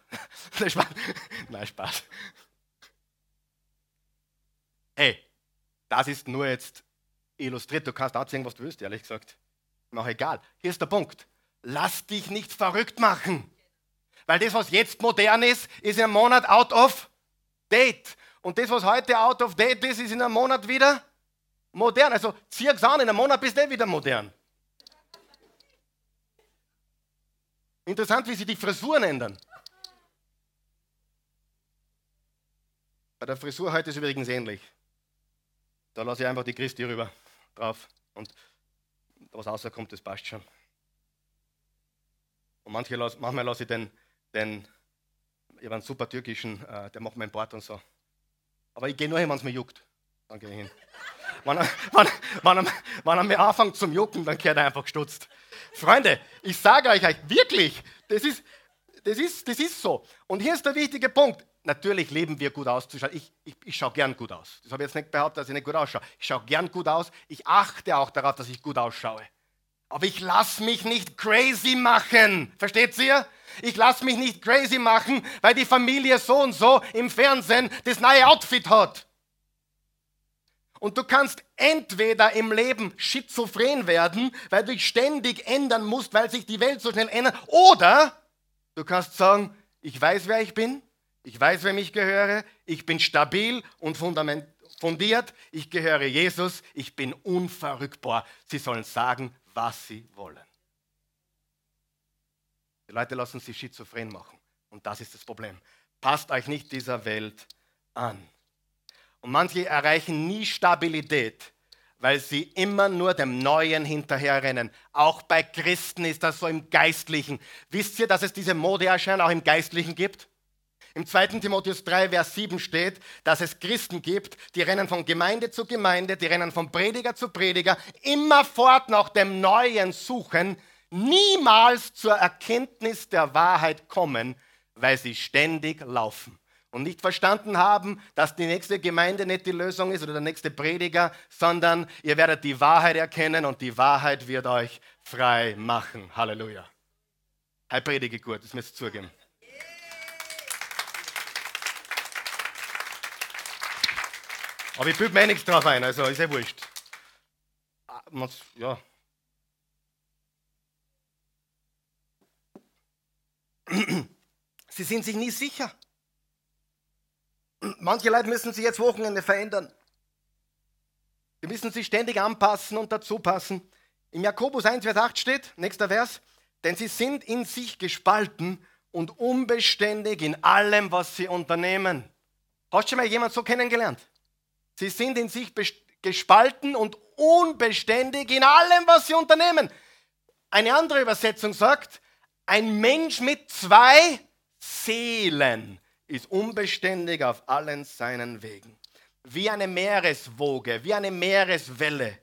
Nein, Spaß. Hey, das ist nur jetzt illustriert. Du kannst auch sehen, was du willst, ehrlich gesagt. Mir auch egal. Hier ist der Punkt. Lass dich nicht verrückt machen. Weil das, was jetzt modern ist, ist in einem Monat out of date. Und das, was heute out of date ist, ist in einem Monat wieder modern. Also zieh es an, in einem Monat bist du eh wieder modern. Interessant, wie sich die Frisuren ändern. Bei der Frisur heute ist es übrigens ähnlich. Da lasse ich einfach die Christi rüber drauf und was rauskommt, das passt schon. Und manche, manchmal lasse ich den, den ich habe einen super türkischen, äh, der macht meinen Bart und so. Aber ich gehe nur hin, wenn es mir juckt. Dann gehe ich hin. Wenn, er, wenn, wenn, er, wenn er mir anfängt zum Jucken, dann kehrt er einfach gestutzt. Freunde, ich sage euch, wirklich, das ist, das, ist, das ist so. Und hier ist der wichtige Punkt. Natürlich leben wir gut auszuschauen. Ich, ich, ich schaue gern gut aus. Das habe ich jetzt nicht behauptet, dass ich nicht gut ausschaue. Ich schaue gern gut aus. Ich achte auch darauf, dass ich gut ausschaue. Aber ich lasse mich nicht crazy machen. Versteht ihr? Ich lasse mich nicht crazy machen, weil die Familie so und so im Fernsehen das neue Outfit hat. Und du kannst entweder im Leben schizophren werden, weil du dich ständig ändern musst, weil sich die Welt so schnell ändert, oder du kannst sagen, ich weiß, wer ich bin, ich weiß, wem ich gehöre, ich bin stabil und fundiert, ich gehöre Jesus, ich bin unverrückbar. Sie sollen sagen, was sie wollen. Die Leute lassen sich schizophren machen. Und das ist das Problem. Passt euch nicht dieser Welt an. Und manche erreichen nie Stabilität, weil sie immer nur dem Neuen hinterherrennen. Auch bei Christen ist das so im Geistlichen. Wisst ihr, dass es diese Modeerscheinung auch im Geistlichen gibt? Im 2. Timotheus 3, Vers 7 steht, dass es Christen gibt, die rennen von Gemeinde zu Gemeinde, die rennen von Prediger zu Prediger, immerfort nach dem Neuen suchen, niemals zur Erkenntnis der Wahrheit kommen, weil sie ständig laufen und nicht verstanden haben, dass die nächste Gemeinde nicht die Lösung ist oder der nächste Prediger, sondern ihr werdet die Wahrheit erkennen und die Wahrheit wird euch frei machen. Halleluja. Hey, predige gut, das müsst ihr zugeben. Aber ich büge mir eh nichts drauf ein, also ist ja wurscht. Ah, ja. Sie sind sich nie sicher. Manche Leute müssen sich jetzt Wochenende verändern. Sie müssen sich ständig anpassen und dazu passen. Im Jakobus 1, Vers 8 steht, nächster Vers, denn sie sind in sich gespalten und unbeständig in allem, was sie unternehmen. Hast du schon mal jemand so kennengelernt? Sie sind in sich gespalten und unbeständig in allem, was sie unternehmen. Eine andere Übersetzung sagt, ein Mensch mit zwei Seelen ist unbeständig auf allen seinen Wegen. Wie eine Meereswoge, wie eine Meereswelle.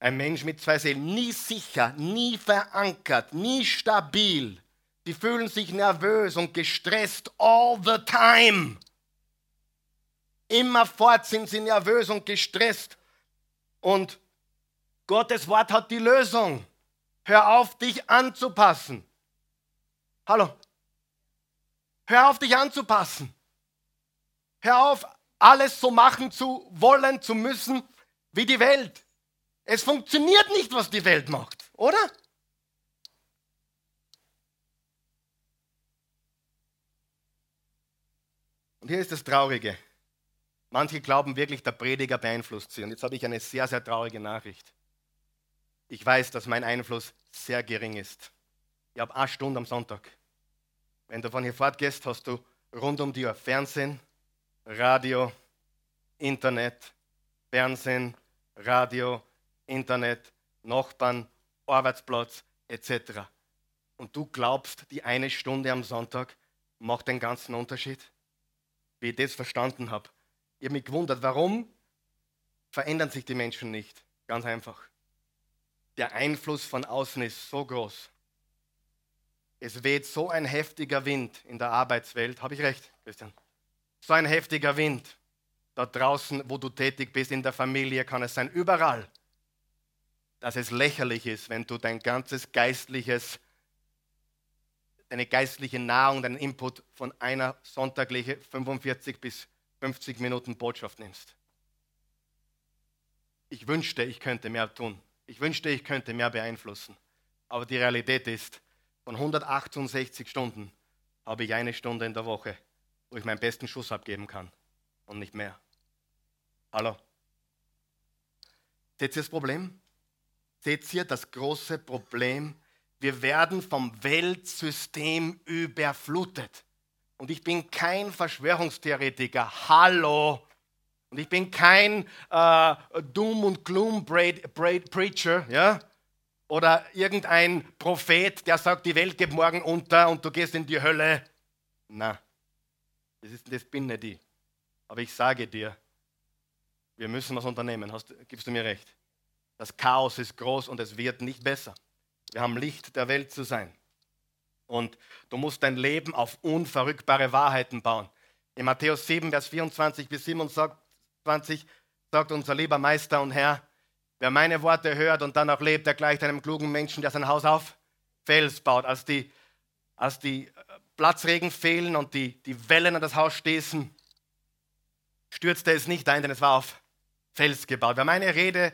Ein Mensch mit zwei Seelen, nie sicher, nie verankert, nie stabil. Die fühlen sich nervös und gestresst all the time. Immerfort sind sie nervös und gestresst. Und Gottes Wort hat die Lösung. Hör auf, dich anzupassen. Hallo. Hör auf, dich anzupassen. Hör auf, alles so machen zu wollen, zu müssen wie die Welt. Es funktioniert nicht, was die Welt macht, oder? Und hier ist das Traurige. Manche glauben wirklich, der Prediger beeinflusst sie. Und jetzt habe ich eine sehr, sehr traurige Nachricht. Ich weiß, dass mein Einfluss sehr gering ist. Ich habe eine Stunde am Sonntag. Wenn du von hier fortgehst, hast du rund um die Uhr. Fernsehen, Radio, Internet, Fernsehen, Radio, Internet, Nachbarn, Arbeitsplatz etc. Und du glaubst, die eine Stunde am Sonntag macht den ganzen Unterschied? Wie ich das verstanden habe. Ich habe mich gewundert, warum verändern sich die Menschen nicht? Ganz einfach. Der Einfluss von außen ist so groß. Es weht so ein heftiger Wind in der Arbeitswelt. Habe ich recht, Christian? So ein heftiger Wind. Da draußen, wo du tätig bist, in der Familie kann es sein, überall. Dass es lächerlich ist, wenn du dein ganzes geistliches, deine geistliche Nahrung, deinen Input von einer sonntaglichen 45 bis 50 Minuten Botschaft nimmst. Ich wünschte, ich könnte mehr tun. Ich wünschte, ich könnte mehr beeinflussen. Aber die Realität ist, von 168 Stunden habe ich eine Stunde in der Woche, wo ich meinen besten Schuss abgeben kann und nicht mehr. Hallo? Seht ihr das Problem? Seht ihr das große Problem? Wir werden vom Weltsystem überflutet. Und ich bin kein Verschwörungstheoretiker. Hallo? Und ich bin kein äh, Doom- und Gloom-Preacher, ja? Oder irgendein Prophet, der sagt, die Welt geht morgen unter und du gehst in die Hölle. Na, das, ist, das bin nicht ich. Aber ich sage dir, wir müssen was unternehmen. Hast, gibst du mir recht? Das Chaos ist groß und es wird nicht besser. Wir haben Licht der Welt zu sein. Und du musst dein Leben auf unverrückbare Wahrheiten bauen. In Matthäus 7, Vers 24 bis 27 sagt unser lieber Meister und Herr, Wer meine Worte hört und dann auch lebt, der gleicht einem klugen Menschen, der sein Haus auf Fels baut. Als die, als die äh, Platzregen fehlen und die, die Wellen an das Haus stießen, stürzte es nicht ein, denn es war auf Fels gebaut. Wer meine Rede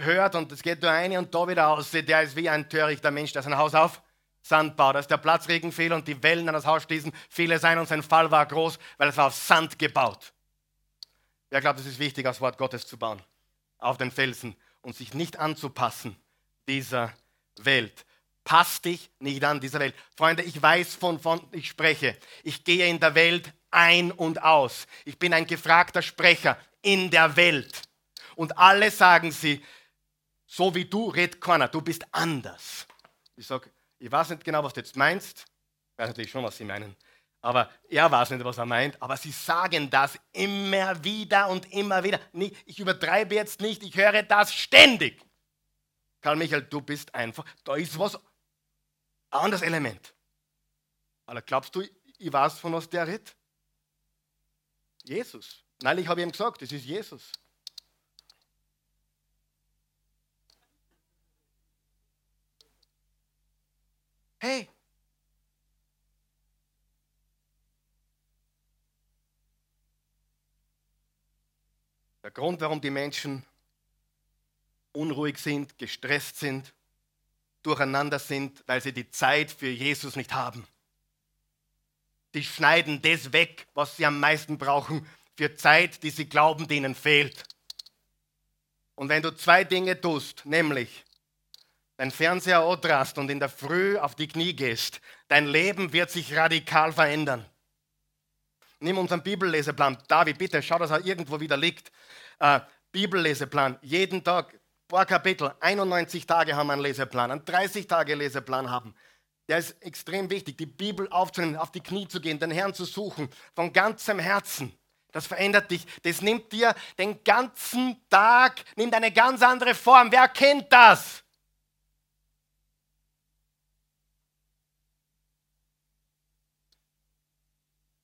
hört und es geht nur eine und da wieder aus, der ist wie ein törichter Mensch, der sein Haus auf Sand baut. Als der Platzregen fiel und die Wellen an das Haus stießen, fiel es ein und sein Fall war groß, weil es war auf Sand gebaut. Wer glaubt, es ist wichtig, das Wort Gottes zu bauen? Auf den Felsen und sich nicht anzupassen dieser Welt. Pass dich nicht an dieser Welt. Freunde, ich weiß, von von ich spreche. Ich gehe in der Welt ein und aus. Ich bin ein gefragter Sprecher in der Welt. Und alle sagen sie, so wie du red keiner, du bist anders. Ich sage, ich weiß nicht genau, was du jetzt meinst. Ich weiß natürlich schon, was sie meinen. Aber er weiß nicht, was er meint. Aber sie sagen das immer wieder und immer wieder. Ich übertreibe jetzt nicht, ich höre das ständig. Karl Michael, du bist einfach, da ist was, anderes Element. Aber glaubst du, ich weiß, von was der redet? Jesus. Habe ich ihm gesagt, das ist Jesus. Hey, Der Grund, warum die Menschen unruhig sind, gestresst sind, durcheinander sind, weil sie die Zeit für Jesus nicht haben. Die schneiden das weg, was sie am meisten brauchen, für Zeit, die sie glauben, denen fehlt. Und wenn du zwei Dinge tust, nämlich dein Fernseher odrast und in der Früh auf die Knie gehst, dein Leben wird sich radikal verändern. Nimm unseren Bibelleseplan. David, bitte, schau, dass er irgendwo wieder liegt. Äh, Bibelleseplan. Jeden Tag, paar Kapitel. 91 Tage haben wir einen Leseplan. Einen 30-Tage-Leseplan haben. Der ist extrem wichtig, die Bibel aufzunehmen, auf die Knie zu gehen, den Herrn zu suchen, von ganzem Herzen. Das verändert dich. Das nimmt dir den ganzen Tag, nimmt eine ganz andere Form. Wer kennt das?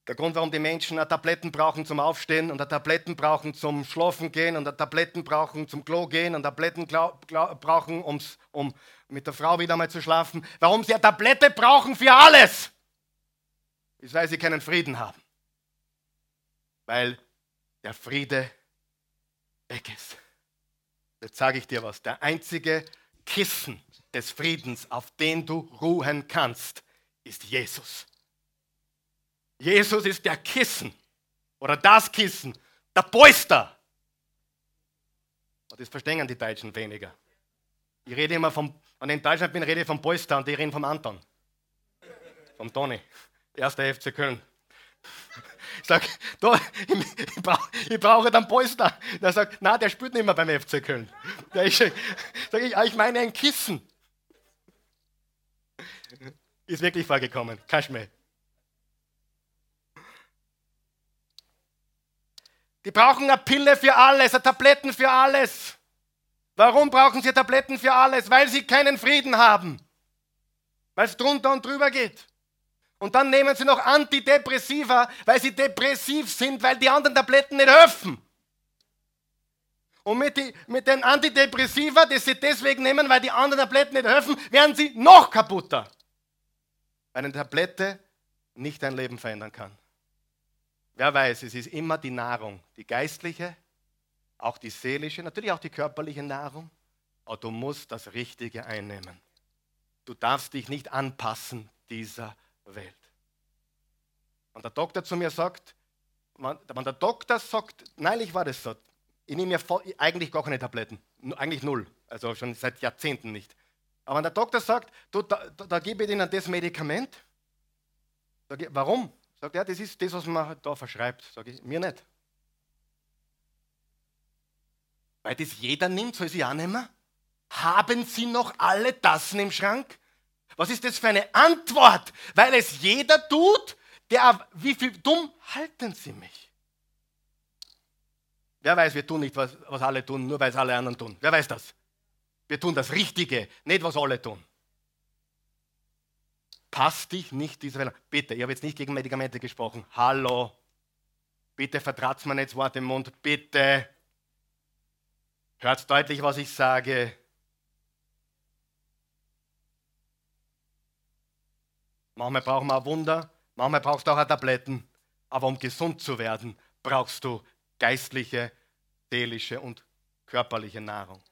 Der Grund, warum die Menschen Tabletten brauchen zum Aufstehen und Tabletten brauchen zum Schlafen gehen und Tabletten brauchen zum Klo gehen und Tabletten brauchen, um's, um mit der Frau wieder mal zu schlafen. Warum sie eine Tablette brauchen für alles, ist, weil sie keinen Frieden haben. Weil der Friede weg ist. Jetzt sage ich dir was. Der einzige Kissen des Friedens, auf den du ruhen kannst, ist Jesus. Jesus ist der Kissen oder das Kissen, der Polster. Das verstehen die Deutschen weniger. Ich rede immer vom, wenn ich in Deutschland bin, rede ich vom Polster und die reden vom Anton. Vom Toni. Erster FC Köln. Ich sage, ich, brauch, ich brauche dann Polster. Der sagt, na, der spielt nicht mehr beim FC Köln. Sage ich, ich, ich meine ein Kissen. Ist wirklich vorgekommen. Kaschmir. Die brauchen eine Pille für alles, eine Tabletten für alles. Warum brauchen sie Tabletten für alles? Weil sie keinen Frieden haben. Weil es drunter und drüber geht. Und dann nehmen sie noch Antidepressiva, weil sie depressiv sind, weil die anderen Tabletten nicht helfen. Und mit, die, mit den Antidepressiva, die sie deswegen nehmen, weil die anderen Tabletten nicht helfen, werden sie noch kaputter. Weil eine Tablette nicht dein Leben verändern kann. Wer weiß, es ist immer die Nahrung, die geistliche, auch die seelische, natürlich auch die körperliche Nahrung, aber du musst das Richtige einnehmen. Du darfst dich nicht anpassen dieser Welt. Und der Doktor zu mir sagt, wenn der Doktor sagt, neulich war das so, ich nehme ja eigentlich gar keine Tabletten, eigentlich null, also schon seit Jahrzehnten nicht. Aber wenn der Doktor sagt, du, da, da, da gebe ich Ihnen das Medikament, ich, warum? Sagt er, das ist das, was man da verschreibt. Sage ich, mir nicht. Weil das jeder nimmt, soll sie auch nehmen? Haben Sie noch alle Tassen im Schrank? Was ist das für eine Antwort? Weil es jeder tut, der, wie viel dumm halten Sie mich? Wer weiß, wir tun nicht, was, was alle tun, nur weil es alle anderen tun. Wer weiß das? Wir tun das Richtige, nicht was alle tun. Passt dich nicht dieser Welt. Bitte, ich habe jetzt nicht gegen Medikamente gesprochen. Hallo. Bitte vertrat's mir nicht das Wort im Mund. Bitte. Hört deutlich, was ich sage. Manchmal brauchen wir ein Wunder, manchmal brauchst du auch Tabletten. Aber um gesund zu werden, brauchst du geistliche, seelische und körperliche Nahrung.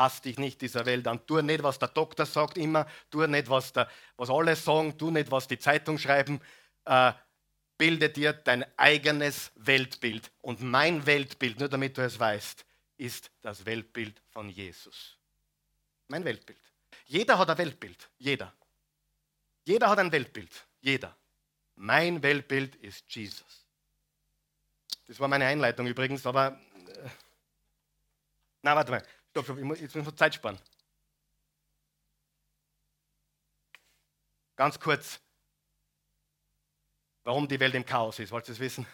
Passt dich nicht dieser Welt an. Tu nicht, was der Doktor sagt immer, tu nicht, was, der, was alle sagen, tu nicht, was die Zeitung schreiben. Äh, bilde dir dein eigenes Weltbild. Und mein Weltbild, nur damit du es weißt, ist das Weltbild von Jesus. Mein Weltbild. Jeder hat ein Weltbild. Jeder. Jeder hat ein Weltbild. Jeder. Mein Weltbild ist Jesus. Das war meine Einleitung übrigens, aber. Äh, na, warte mal. Stopp, stopp, jetzt müssen wir Zeit sparen. Ganz kurz, warum die Welt im Chaos ist. Wollt ihr es wissen?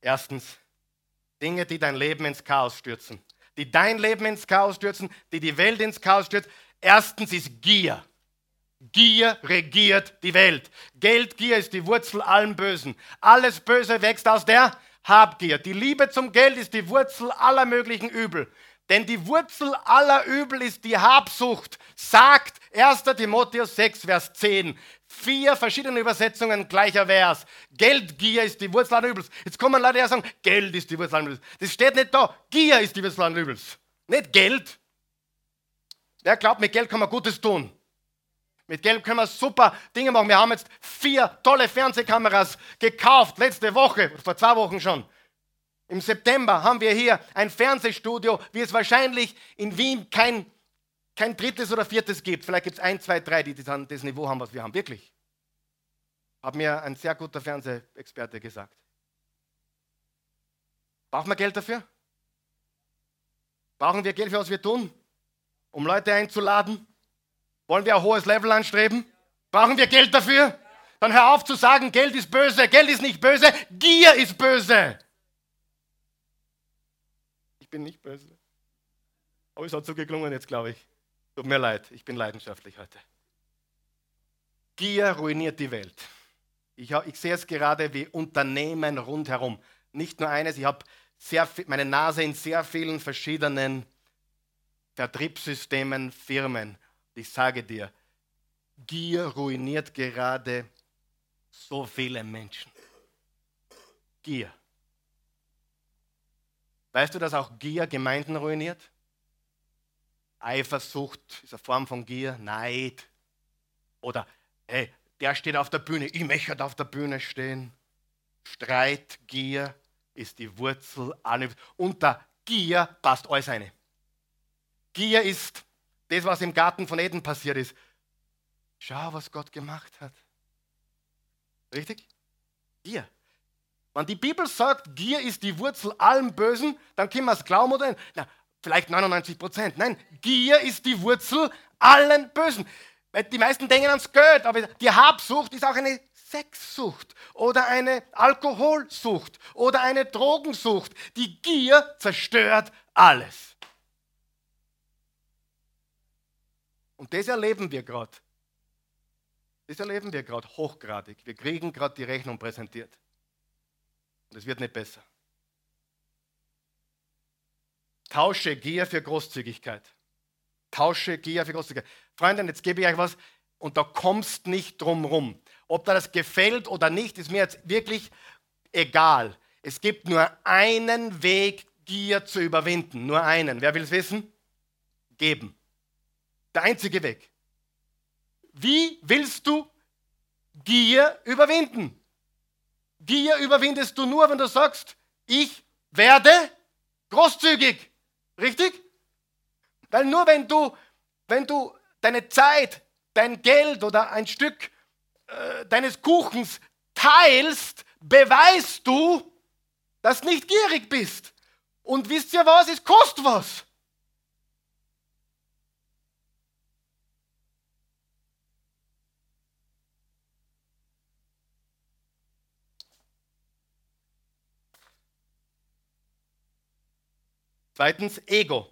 Erstens, Dinge, die dein Leben ins Chaos stürzen. Die dein Leben ins Chaos stürzen, die die Welt ins Chaos stürzen. Erstens ist Gier. Gier regiert die Welt. Geldgier ist die Wurzel allen Bösen. Alles Böse wächst aus der Habgier. Die Liebe zum Geld ist die Wurzel aller möglichen Übel. Denn die Wurzel aller Übel ist die Habsucht, sagt 1. Timotheus 6, Vers 10. Vier verschiedene Übersetzungen, gleicher Vers. Geldgier ist die Wurzel aller Übels. Jetzt kommen Leute, die sagen, Geld ist die Wurzel aller Übels. Das steht nicht da. Gier ist die Wurzel aller Übels. Nicht Geld. Wer glaubt, mit Geld kann man Gutes tun? Mit Geld können wir super Dinge machen. Wir haben jetzt vier tolle Fernsehkameras gekauft, letzte Woche, vor zwei Wochen schon. Im September haben wir hier ein Fernsehstudio, wie es wahrscheinlich in Wien kein, kein drittes oder viertes gibt. Vielleicht gibt es ein, zwei, drei, die das, Niveau haben, was wir haben. Wirklich. Hat mir ein sehr guter Fernsehexperte gesagt. Brauchen wir Geld dafür? Brauchen wir Geld für was wir tun? Um Leute einzuladen? Wollen wir ein hohes Level anstreben? Brauchen wir Geld dafür? Dann hör auf zu sagen, Geld ist böse. Geld ist nicht böse, Gier ist böse bin nicht böse. Aber es hat so geklungen jetzt, glaube ich. Tut mir leid, ich bin leidenschaftlich heute. Gier ruiniert die Welt. Ich, ich sehe es gerade wie Unternehmen rundherum. Nicht nur eines, ich habe meine Nase in sehr vielen verschiedenen Vertriebssystemen, Firmen. Ich sage dir, Gier ruiniert gerade so viele Menschen. Gier. Weißt du, dass auch Gier Gemeinden ruiniert? Eifersucht ist eine Form von Gier, Neid. Oder, hey, der steht auf der Bühne, ich möchte auf der Bühne stehen. Streit, Gier ist die Wurzel. Unter Gier passt alles eine. Gier ist das, was im Garten von Eden passiert ist. Schau, was Gott gemacht hat. Richtig? Gier. Wenn die Bibel sagt, Gier ist die Wurzel allem Bösen, dann können wir es glauben oder nicht. Na, vielleicht 99 Prozent. Nein, Gier ist die Wurzel allen Bösen. Die meisten denken ans Geld, aber die Habsucht ist auch eine Sexsucht oder eine Alkoholsucht oder eine Drogensucht. Die Gier zerstört alles. Und das erleben wir gerade. Das erleben wir gerade hochgradig. Wir kriegen gerade die Rechnung präsentiert. Und es wird nicht besser. Tausche Gier für Großzügigkeit. Tausche Gier für Großzügigkeit. Freunde, jetzt gebe ich euch was und da kommst nicht drum rum. Ob dir das gefällt oder nicht, ist mir jetzt wirklich egal. Es gibt nur einen Weg, Gier zu überwinden. Nur einen. Wer will es wissen? Geben. Der einzige Weg. Wie willst du Gier überwinden? Gier überwindest du nur, wenn du sagst, ich werde großzügig. Richtig? Weil nur wenn du, wenn du deine Zeit, dein Geld oder ein Stück äh, deines Kuchens teilst, beweist du, dass nicht gierig bist. Und wisst ihr was? Es kostet was. Zweitens, Ego.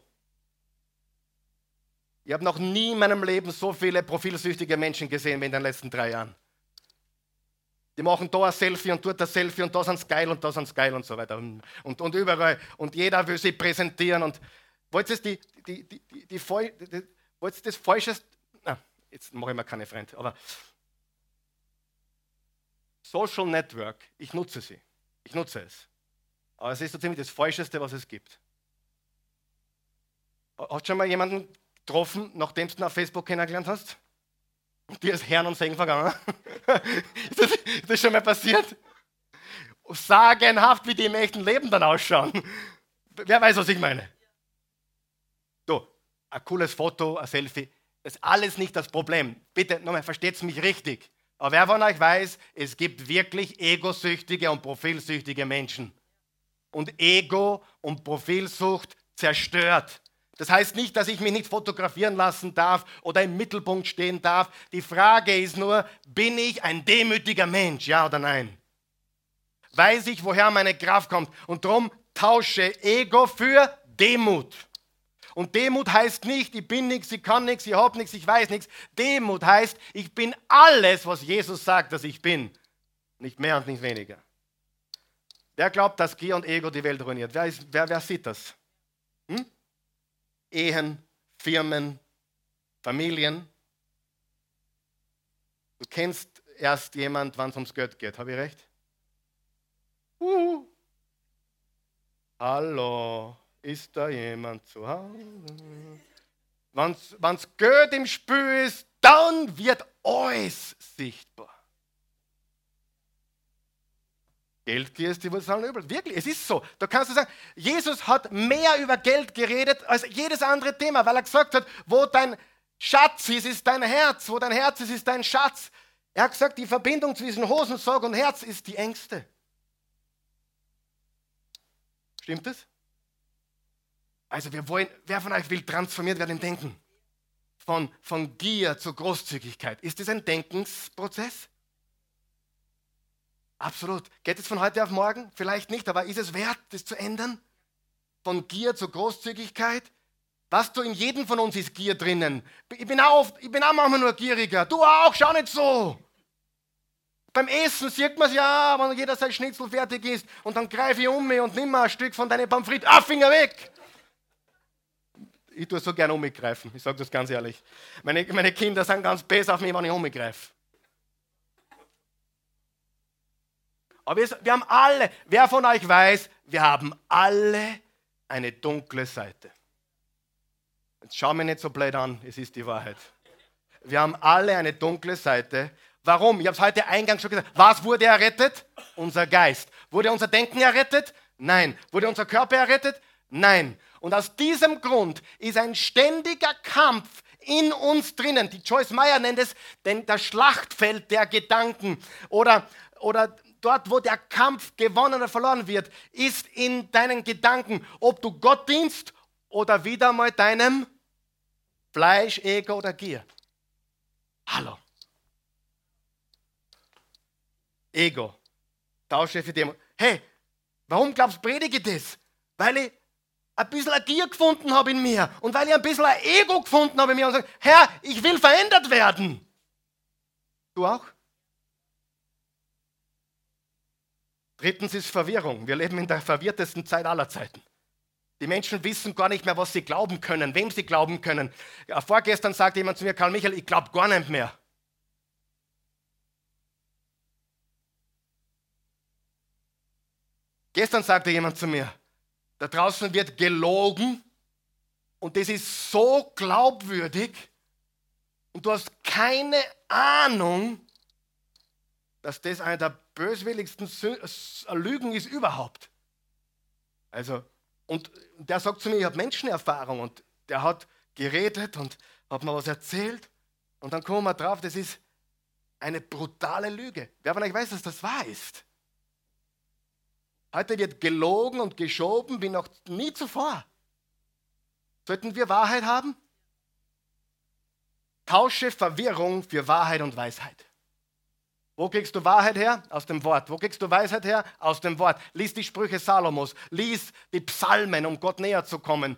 Ich habe noch nie in meinem Leben so viele profilsüchtige Menschen gesehen wie in den letzten drei Jahren. Die machen da ein Selfie und dort ein Selfie und da sind geil und da sind geil und so weiter. Und, und, und überall. Und jeder will sie präsentieren. Und wollt ihr die, die, die, die, die, die ihr das Falsches? Na, jetzt mache ich mir keine Freunde, aber Social Network, ich nutze sie. Ich nutze es. Aber es ist so ziemlich das Falscheste, was es gibt. Hast du schon mal jemanden getroffen, nachdem du ihn auf Facebook kennengelernt hast? Und dir ist Herrn und Segen vergangen? ist, das, ist das schon mal passiert? Sagenhaft, wie die im echten Leben dann ausschauen. Wer weiß, was ich meine? Du, ein cooles Foto, ein Selfie, das ist alles nicht das Problem. Bitte, nochmal, versteht es mich richtig. Aber wer von euch weiß, es gibt wirklich egosüchtige und profilsüchtige Menschen. Und Ego und Profilsucht zerstört. Das heißt nicht, dass ich mich nicht fotografieren lassen darf oder im Mittelpunkt stehen darf. Die Frage ist nur, bin ich ein demütiger Mensch, ja oder nein? Weiß ich, woher meine Kraft kommt? Und darum tausche Ego für Demut. Und Demut heißt nicht, ich bin nichts, ich kann nichts, ich habe nichts, ich weiß nichts. Demut heißt, ich bin alles, was Jesus sagt, dass ich bin. Nicht mehr und nicht weniger. Wer glaubt, dass Gier und Ego die Welt ruiniert? Wer, ist, wer, wer sieht das? Hm? Ehen, Firmen, Familien. Du kennst erst jemand, wann es ums Geld geht. Habe ich recht? Uh. Hallo, ist da jemand zu Hause? Wenn es Geld im Spiel ist, dann wird alles sichtbar. Geldgier ist die aller Übel. Wirklich, es ist so. Da kannst du sagen, Jesus hat mehr über Geld geredet als jedes andere Thema, weil er gesagt hat, wo dein Schatz ist, ist dein Herz. Wo dein Herz ist, ist dein Schatz. Er hat gesagt, die Verbindung zwischen Hosensorg und Herz ist die engste. Stimmt das? Also wir wollen, wer von euch will transformiert werden im Denken? Von, von Gier zur Großzügigkeit. Ist das ein Denkensprozess? Absolut. Geht es von heute auf morgen? Vielleicht nicht, aber ist es wert, das zu ändern? Von Gier zur Großzügigkeit? Was du in jedem von uns ist Gier drinnen. Ich bin auch, oft, ich bin auch manchmal nur gieriger. Du auch, schau nicht so. Beim Essen sieht man es ja, wenn jeder sein Schnitzel fertig ist und dann greife ich um mich und nimm mal ein Stück von deinem Pommes Ah, Finger weg! Ich tue so gerne umgreifen, ich sage das ganz ehrlich. Meine, meine Kinder sind ganz besser auf mich, wenn ich umgreife. Aber wir, haben alle, wer von euch weiß, wir haben alle eine dunkle Seite. Jetzt schau mir nicht so blöd an, es ist die Wahrheit. Wir haben alle eine dunkle Seite. Warum? Ich habe es heute eingangs schon gesagt. Was wurde errettet? Unser Geist. Wurde unser Denken errettet? Nein. Wurde unser Körper errettet? Nein. Und aus diesem Grund ist ein ständiger Kampf in uns drinnen. Die Joyce Meyer nennt es denn das Schlachtfeld der Gedanken oder, oder dort, wo der Kampf gewonnen oder verloren wird, ist in deinen Gedanken, ob du Gott dienst oder wieder mal deinem Fleisch, Ego oder Gier. Hallo. Ego. Tausche für Demo. Hey, warum glaubst du, predige das? Weil ich ein bisschen ein Gier gefunden habe in mir und weil ich ein bisschen ein Ego gefunden habe in mir und sage, Herr, ich will verändert werden. Du auch? Drittens ist Verwirrung. Wir leben in der verwirrtesten Zeit aller Zeiten. Die Menschen wissen gar nicht mehr, was sie glauben können, wem sie glauben können. Ja, vorgestern sagte jemand zu mir, Karl Michael, ich glaube gar nicht mehr. Gestern sagte jemand zu mir, da draußen wird gelogen und das ist so glaubwürdig und du hast keine Ahnung, dass das eine der böswilligsten Lügen ist überhaupt. Also, und der sagt zu mir, ich habe Menschenerfahrung und der hat geredet und hat mir was erzählt und dann kommen wir drauf, das ist eine brutale Lüge. Wer von euch weiß, dass das wahr ist? Heute wird gelogen und geschoben wie noch nie zuvor. Sollten wir Wahrheit haben? Tausche Verwirrung für Wahrheit und Weisheit. Wo kriegst du Wahrheit her? Aus dem Wort. Wo kriegst du Weisheit her? Aus dem Wort. Lies die Sprüche Salomos. Lies die Psalmen, um Gott näher zu kommen.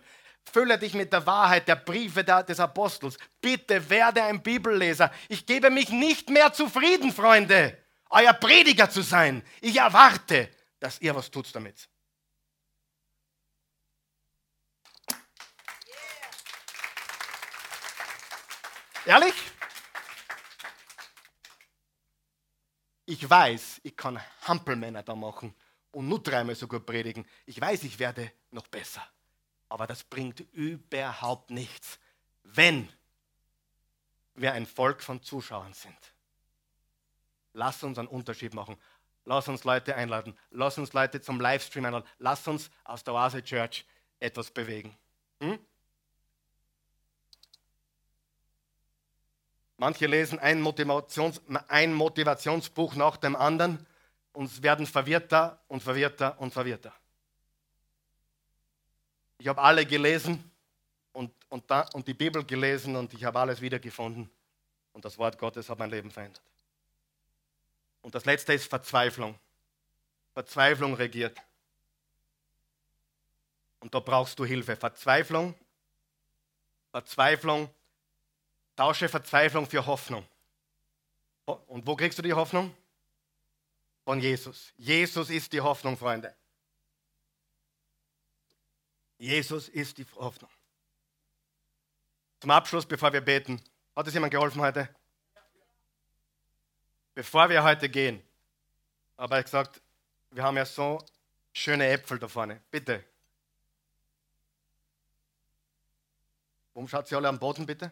Fülle dich mit der Wahrheit der Briefe des Apostels. Bitte werde ein Bibelleser. Ich gebe mich nicht mehr zufrieden, Freunde, euer Prediger zu sein. Ich erwarte, dass ihr was tut damit. Ehrlich? Ich weiß, ich kann Hampelmänner da machen und nur dreimal so gut predigen. Ich weiß, ich werde noch besser. Aber das bringt überhaupt nichts, wenn wir ein Volk von Zuschauern sind. Lass uns einen Unterschied machen. Lass uns Leute einladen. Lass uns Leute zum Livestream einladen. Lass uns aus der Oase Church etwas bewegen. Hm? Manche lesen ein, Motivations, ein Motivationsbuch nach dem anderen und werden verwirrter und verwirrter und verwirrter. Ich habe alle gelesen und, und, da, und die Bibel gelesen und ich habe alles wiedergefunden. Und das Wort Gottes hat mein Leben verändert. Und das letzte ist Verzweiflung. Verzweiflung regiert. Und da brauchst du Hilfe. Verzweiflung, Verzweiflung, tausche Verzweiflung für Hoffnung. Und wo kriegst du die Hoffnung? Von Jesus. Jesus ist die Hoffnung, Freunde. Jesus ist die Hoffnung. Zum Abschluss, bevor wir beten, hat es jemand geholfen heute? bevor wir heute gehen, habe ich gesagt, wir haben ja so schöne Äpfel da vorne. Bitte. Warum schaut sie alle am Boden, bitte?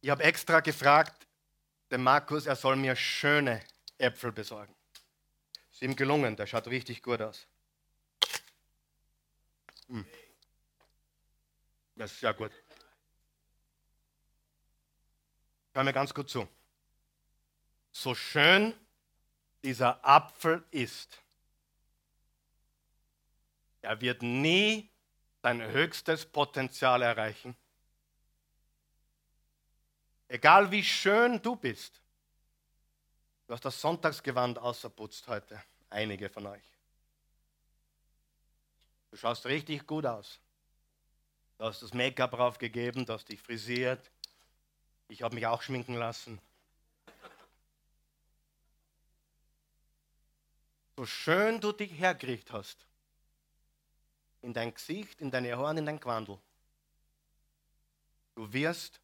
Ich habe extra gefragt, den Markus, er soll mir schöne Äpfel besorgen. Ist ihm gelungen, der schaut richtig gut aus. Hm. Das ist ja gut. Hör mir ganz gut zu. So schön dieser Apfel ist, er wird nie sein höchstes Potenzial erreichen. Egal wie schön du bist. Du hast das Sonntagsgewand außerputzt heute, einige von euch. Du schaust richtig gut aus. Du hast das Make-up draufgegeben, du hast dich frisiert, ich habe mich auch schminken lassen. So schön du dich hergerichtet hast, in dein Gesicht, in deine Haare, in dein Quandel, du wirst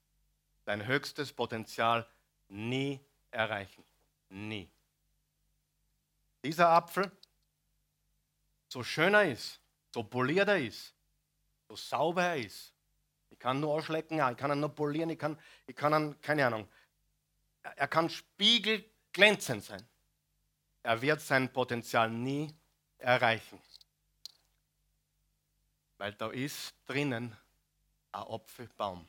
dein höchstes Potenzial nie erreichen. Nie. Dieser Apfel, so schön er ist, so poliert er ist, so sauber er ist, kann nur ausschlecken, ich kann ihn nur polieren, ich kann, ich kann ihn, keine Ahnung. Er kann spiegelglänzend sein. Er wird sein Potenzial nie erreichen. Weil da ist drinnen ein Apfelbaum.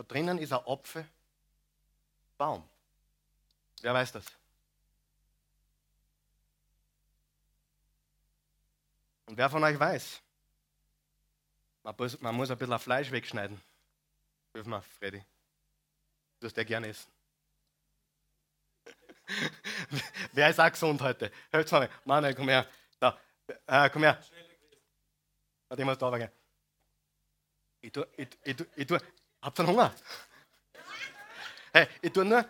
Da drinnen ist ein Apfelbaum. Wer weiß das? Und wer von euch weiß, man muss, man muss ein bisschen Fleisch wegschneiden. Hilf mir, Freddy. Du hast ja gerne essen. wer ist auch gesund heute? Hört mal, Manuel, komm her. Da. Äh, komm her. Warte, ich muss da gehen. Ich tue, ich, ich, ich, ich tue, habt ihr Hunger? Hey, ich tue nur,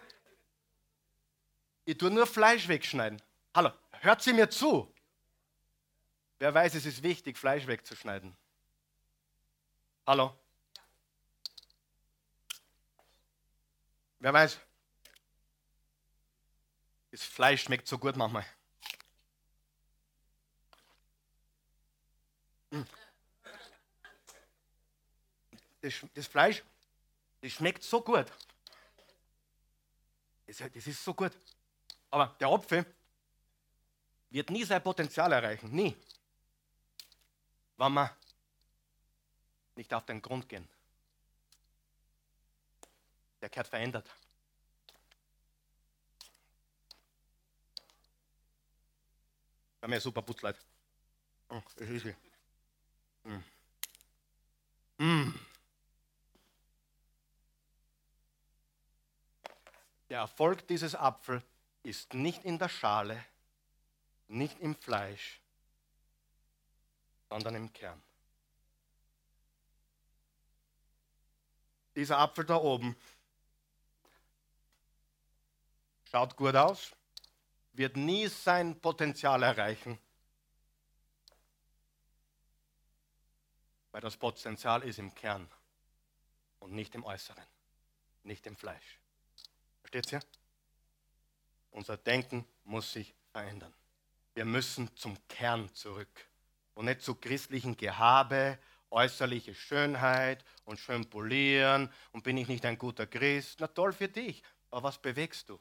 ich tue nur Fleisch wegschneiden. Hallo, hört sie mir zu? Wer weiß, es ist wichtig, Fleisch wegzuschneiden. Hallo? Wer weiß? Das Fleisch schmeckt so gut manchmal. Hm. Das, das Fleisch, das schmeckt so gut. Das, das ist so gut. Aber der Apfel wird nie sein Potenzial erreichen. Nie wenn wir nicht auf den Grund gehen. Der gehört verändert. Haben ja super Putzleid. Oh, ist sie. Mm. Mm. Der Erfolg dieses Apfel ist nicht in der Schale, nicht im Fleisch, sondern im Kern. Dieser Apfel da oben schaut gut aus, wird nie sein Potenzial erreichen, weil das Potenzial ist im Kern und nicht im Äußeren, nicht im Fleisch. Versteht ihr? Unser Denken muss sich verändern. Wir müssen zum Kern zurück und nicht zu christlichen Gehabe, äußerliche Schönheit und schön polieren und bin ich nicht ein guter Christ. Na toll für dich, aber was bewegst du?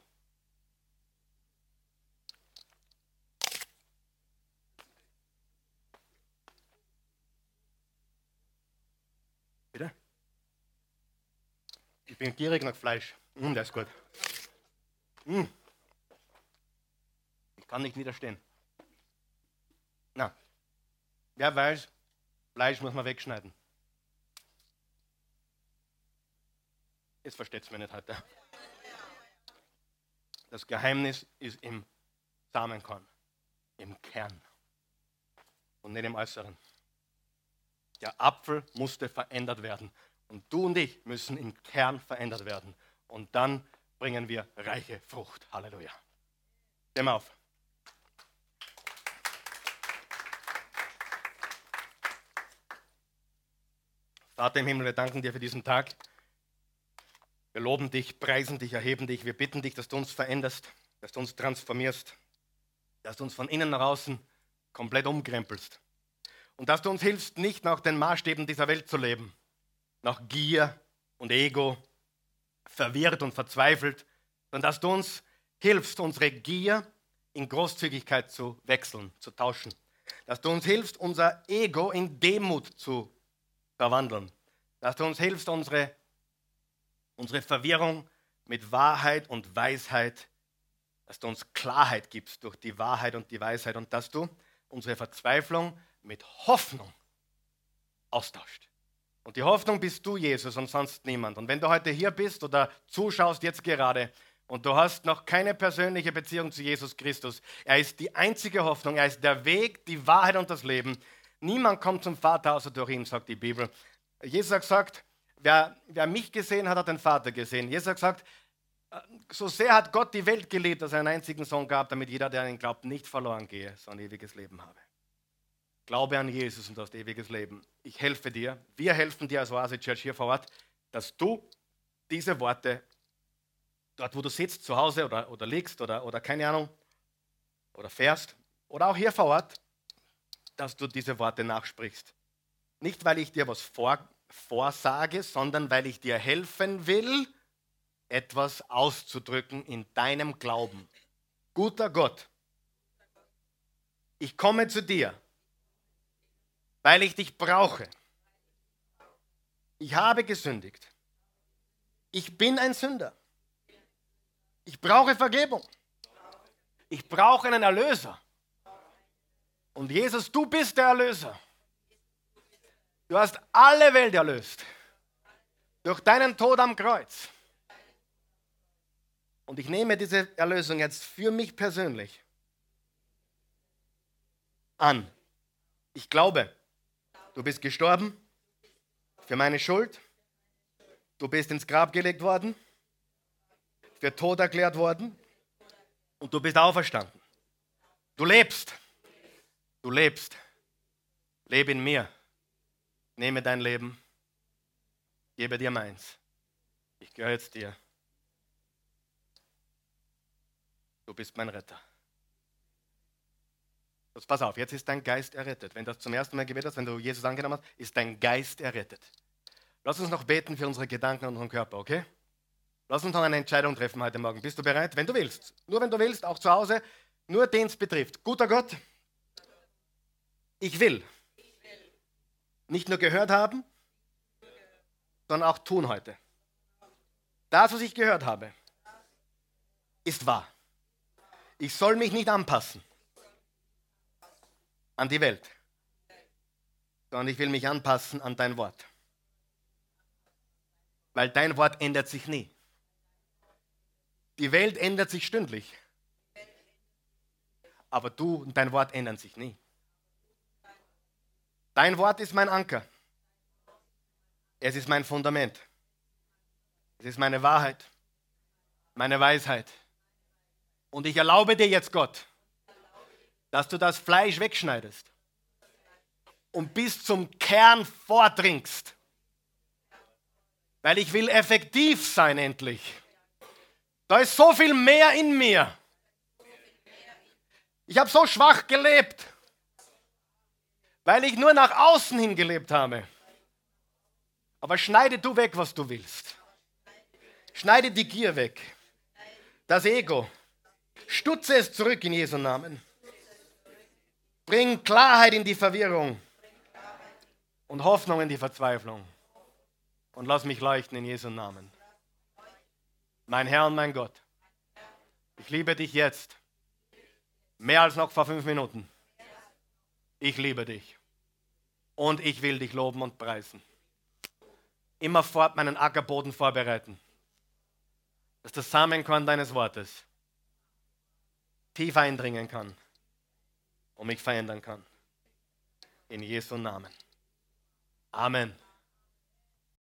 Bitte? Ich bin gierig nach Fleisch. Mm, das ist gut. Mm. Ich kann nicht widerstehen. Na, Wer weiß, Fleisch muss man wegschneiden. Jetzt versteht es mir nicht heute. Das Geheimnis ist im Samenkorn, im Kern und nicht im Äußeren. Der Apfel musste verändert werden und du und ich müssen im Kern verändert werden. Und dann bringen wir reiche Frucht. Halleluja. Mal auf. Vater im Himmel, wir danken dir für diesen Tag. Wir loben dich, preisen dich, erheben dich. Wir bitten dich, dass du uns veränderst, dass du uns transformierst, dass du uns von innen nach außen komplett umkrempelst. Und dass du uns hilfst, nicht nach den Maßstäben dieser Welt zu leben, nach Gier und Ego, verwirrt und verzweifelt, sondern dass du uns hilfst, unsere Gier in Großzügigkeit zu wechseln, zu tauschen. Dass du uns hilfst, unser Ego in Demut zu verwandeln. Dass du uns hilfst, unsere, unsere Verwirrung mit Wahrheit und Weisheit, dass du uns Klarheit gibst durch die Wahrheit und die Weisheit und dass du unsere Verzweiflung mit Hoffnung austauscht. Und die Hoffnung bist du, Jesus, und sonst niemand. Und wenn du heute hier bist oder zuschaust jetzt gerade und du hast noch keine persönliche Beziehung zu Jesus Christus, er ist die einzige Hoffnung, er ist der Weg, die Wahrheit und das Leben. Niemand kommt zum Vater außer durch ihn, sagt die Bibel. Jesus hat gesagt, wer, wer mich gesehen hat, hat den Vater gesehen. Jesus hat gesagt, äh, so sehr hat Gott die Welt geliebt, dass er einen einzigen Sohn gab, damit jeder, der an ihn glaubt, nicht verloren gehe, sondern ewiges Leben habe. Glaube an Jesus und hast ewiges Leben. Ich helfe dir, wir helfen dir als Oase Church hier vor Ort, dass du diese Worte dort, wo du sitzt, zu Hause oder, oder liegst oder, oder keine Ahnung, oder fährst, oder auch hier vor Ort, dass du diese Worte nachsprichst. Nicht, weil ich dir was vor, vorsage, sondern weil ich dir helfen will, etwas auszudrücken in deinem Glauben. Guter Gott, ich komme zu dir weil ich dich brauche. Ich habe gesündigt. Ich bin ein Sünder. Ich brauche Vergebung. Ich brauche einen Erlöser. Und Jesus, du bist der Erlöser. Du hast alle Welt erlöst. Durch deinen Tod am Kreuz. Und ich nehme diese Erlösung jetzt für mich persönlich an. Ich glaube, du bist gestorben für meine Schuld. Du bist ins Grab gelegt worden, für tot erklärt worden und du bist auferstanden. Du lebst. Du lebst. Lebe in mir. Nehme dein Leben. Gebe dir meins. Ich gehöre jetzt dir. Du bist mein Retter. Jetzt pass auf, jetzt ist dein Geist errettet. Wenn du das zum ersten Mal gebetet hast, wenn du Jesus angenommen hast, ist dein Geist errettet. Lass uns noch beten für unsere Gedanken und unseren Körper, okay? Lass uns noch eine Entscheidung treffen heute Morgen. Bist du bereit? Wenn du willst. Nur wenn du willst, auch zu Hause. Nur den es betrifft. Guter Gott, ich will. Nicht nur gehört haben, sondern auch tun heute. Das, was ich gehört habe, ist wahr. Ich soll mich nicht anpassen an die Welt, sondern ich will mich anpassen an dein Wort. Weil dein Wort ändert sich nie. Die Welt ändert sich stündlich. Aber du und dein Wort ändern sich nie. Dein Wort ist mein Anker. Es ist mein Fundament. Es ist meine Wahrheit, meine Weisheit. Und ich erlaube dir jetzt, Gott, dass du das Fleisch wegschneidest und bis zum Kern vordringst. Weil ich will effektiv sein endlich. Da ist so viel mehr in mir. Ich habe so schwach gelebt, weil ich nur nach außen hin gelebt habe. Aber schneide du weg, was du willst. Schneide die Gier weg. Das Ego. Stutze es zurück in Jesu Namen. Bring Klarheit in die Verwirrung und Hoffnung in die Verzweiflung. Und lass mich leuchten in Jesu Namen. Mein Herr und mein Gott, ich liebe dich jetzt. Mehr als noch vor fünf Minuten. Ich liebe dich. Und ich will dich loben und preisen. Immerfort meinen Ackerboden vorbereiten. Dass das Samenkorn deines Wortes tief eindringen kann und mich verändern kann. In Jesu Namen. Amen.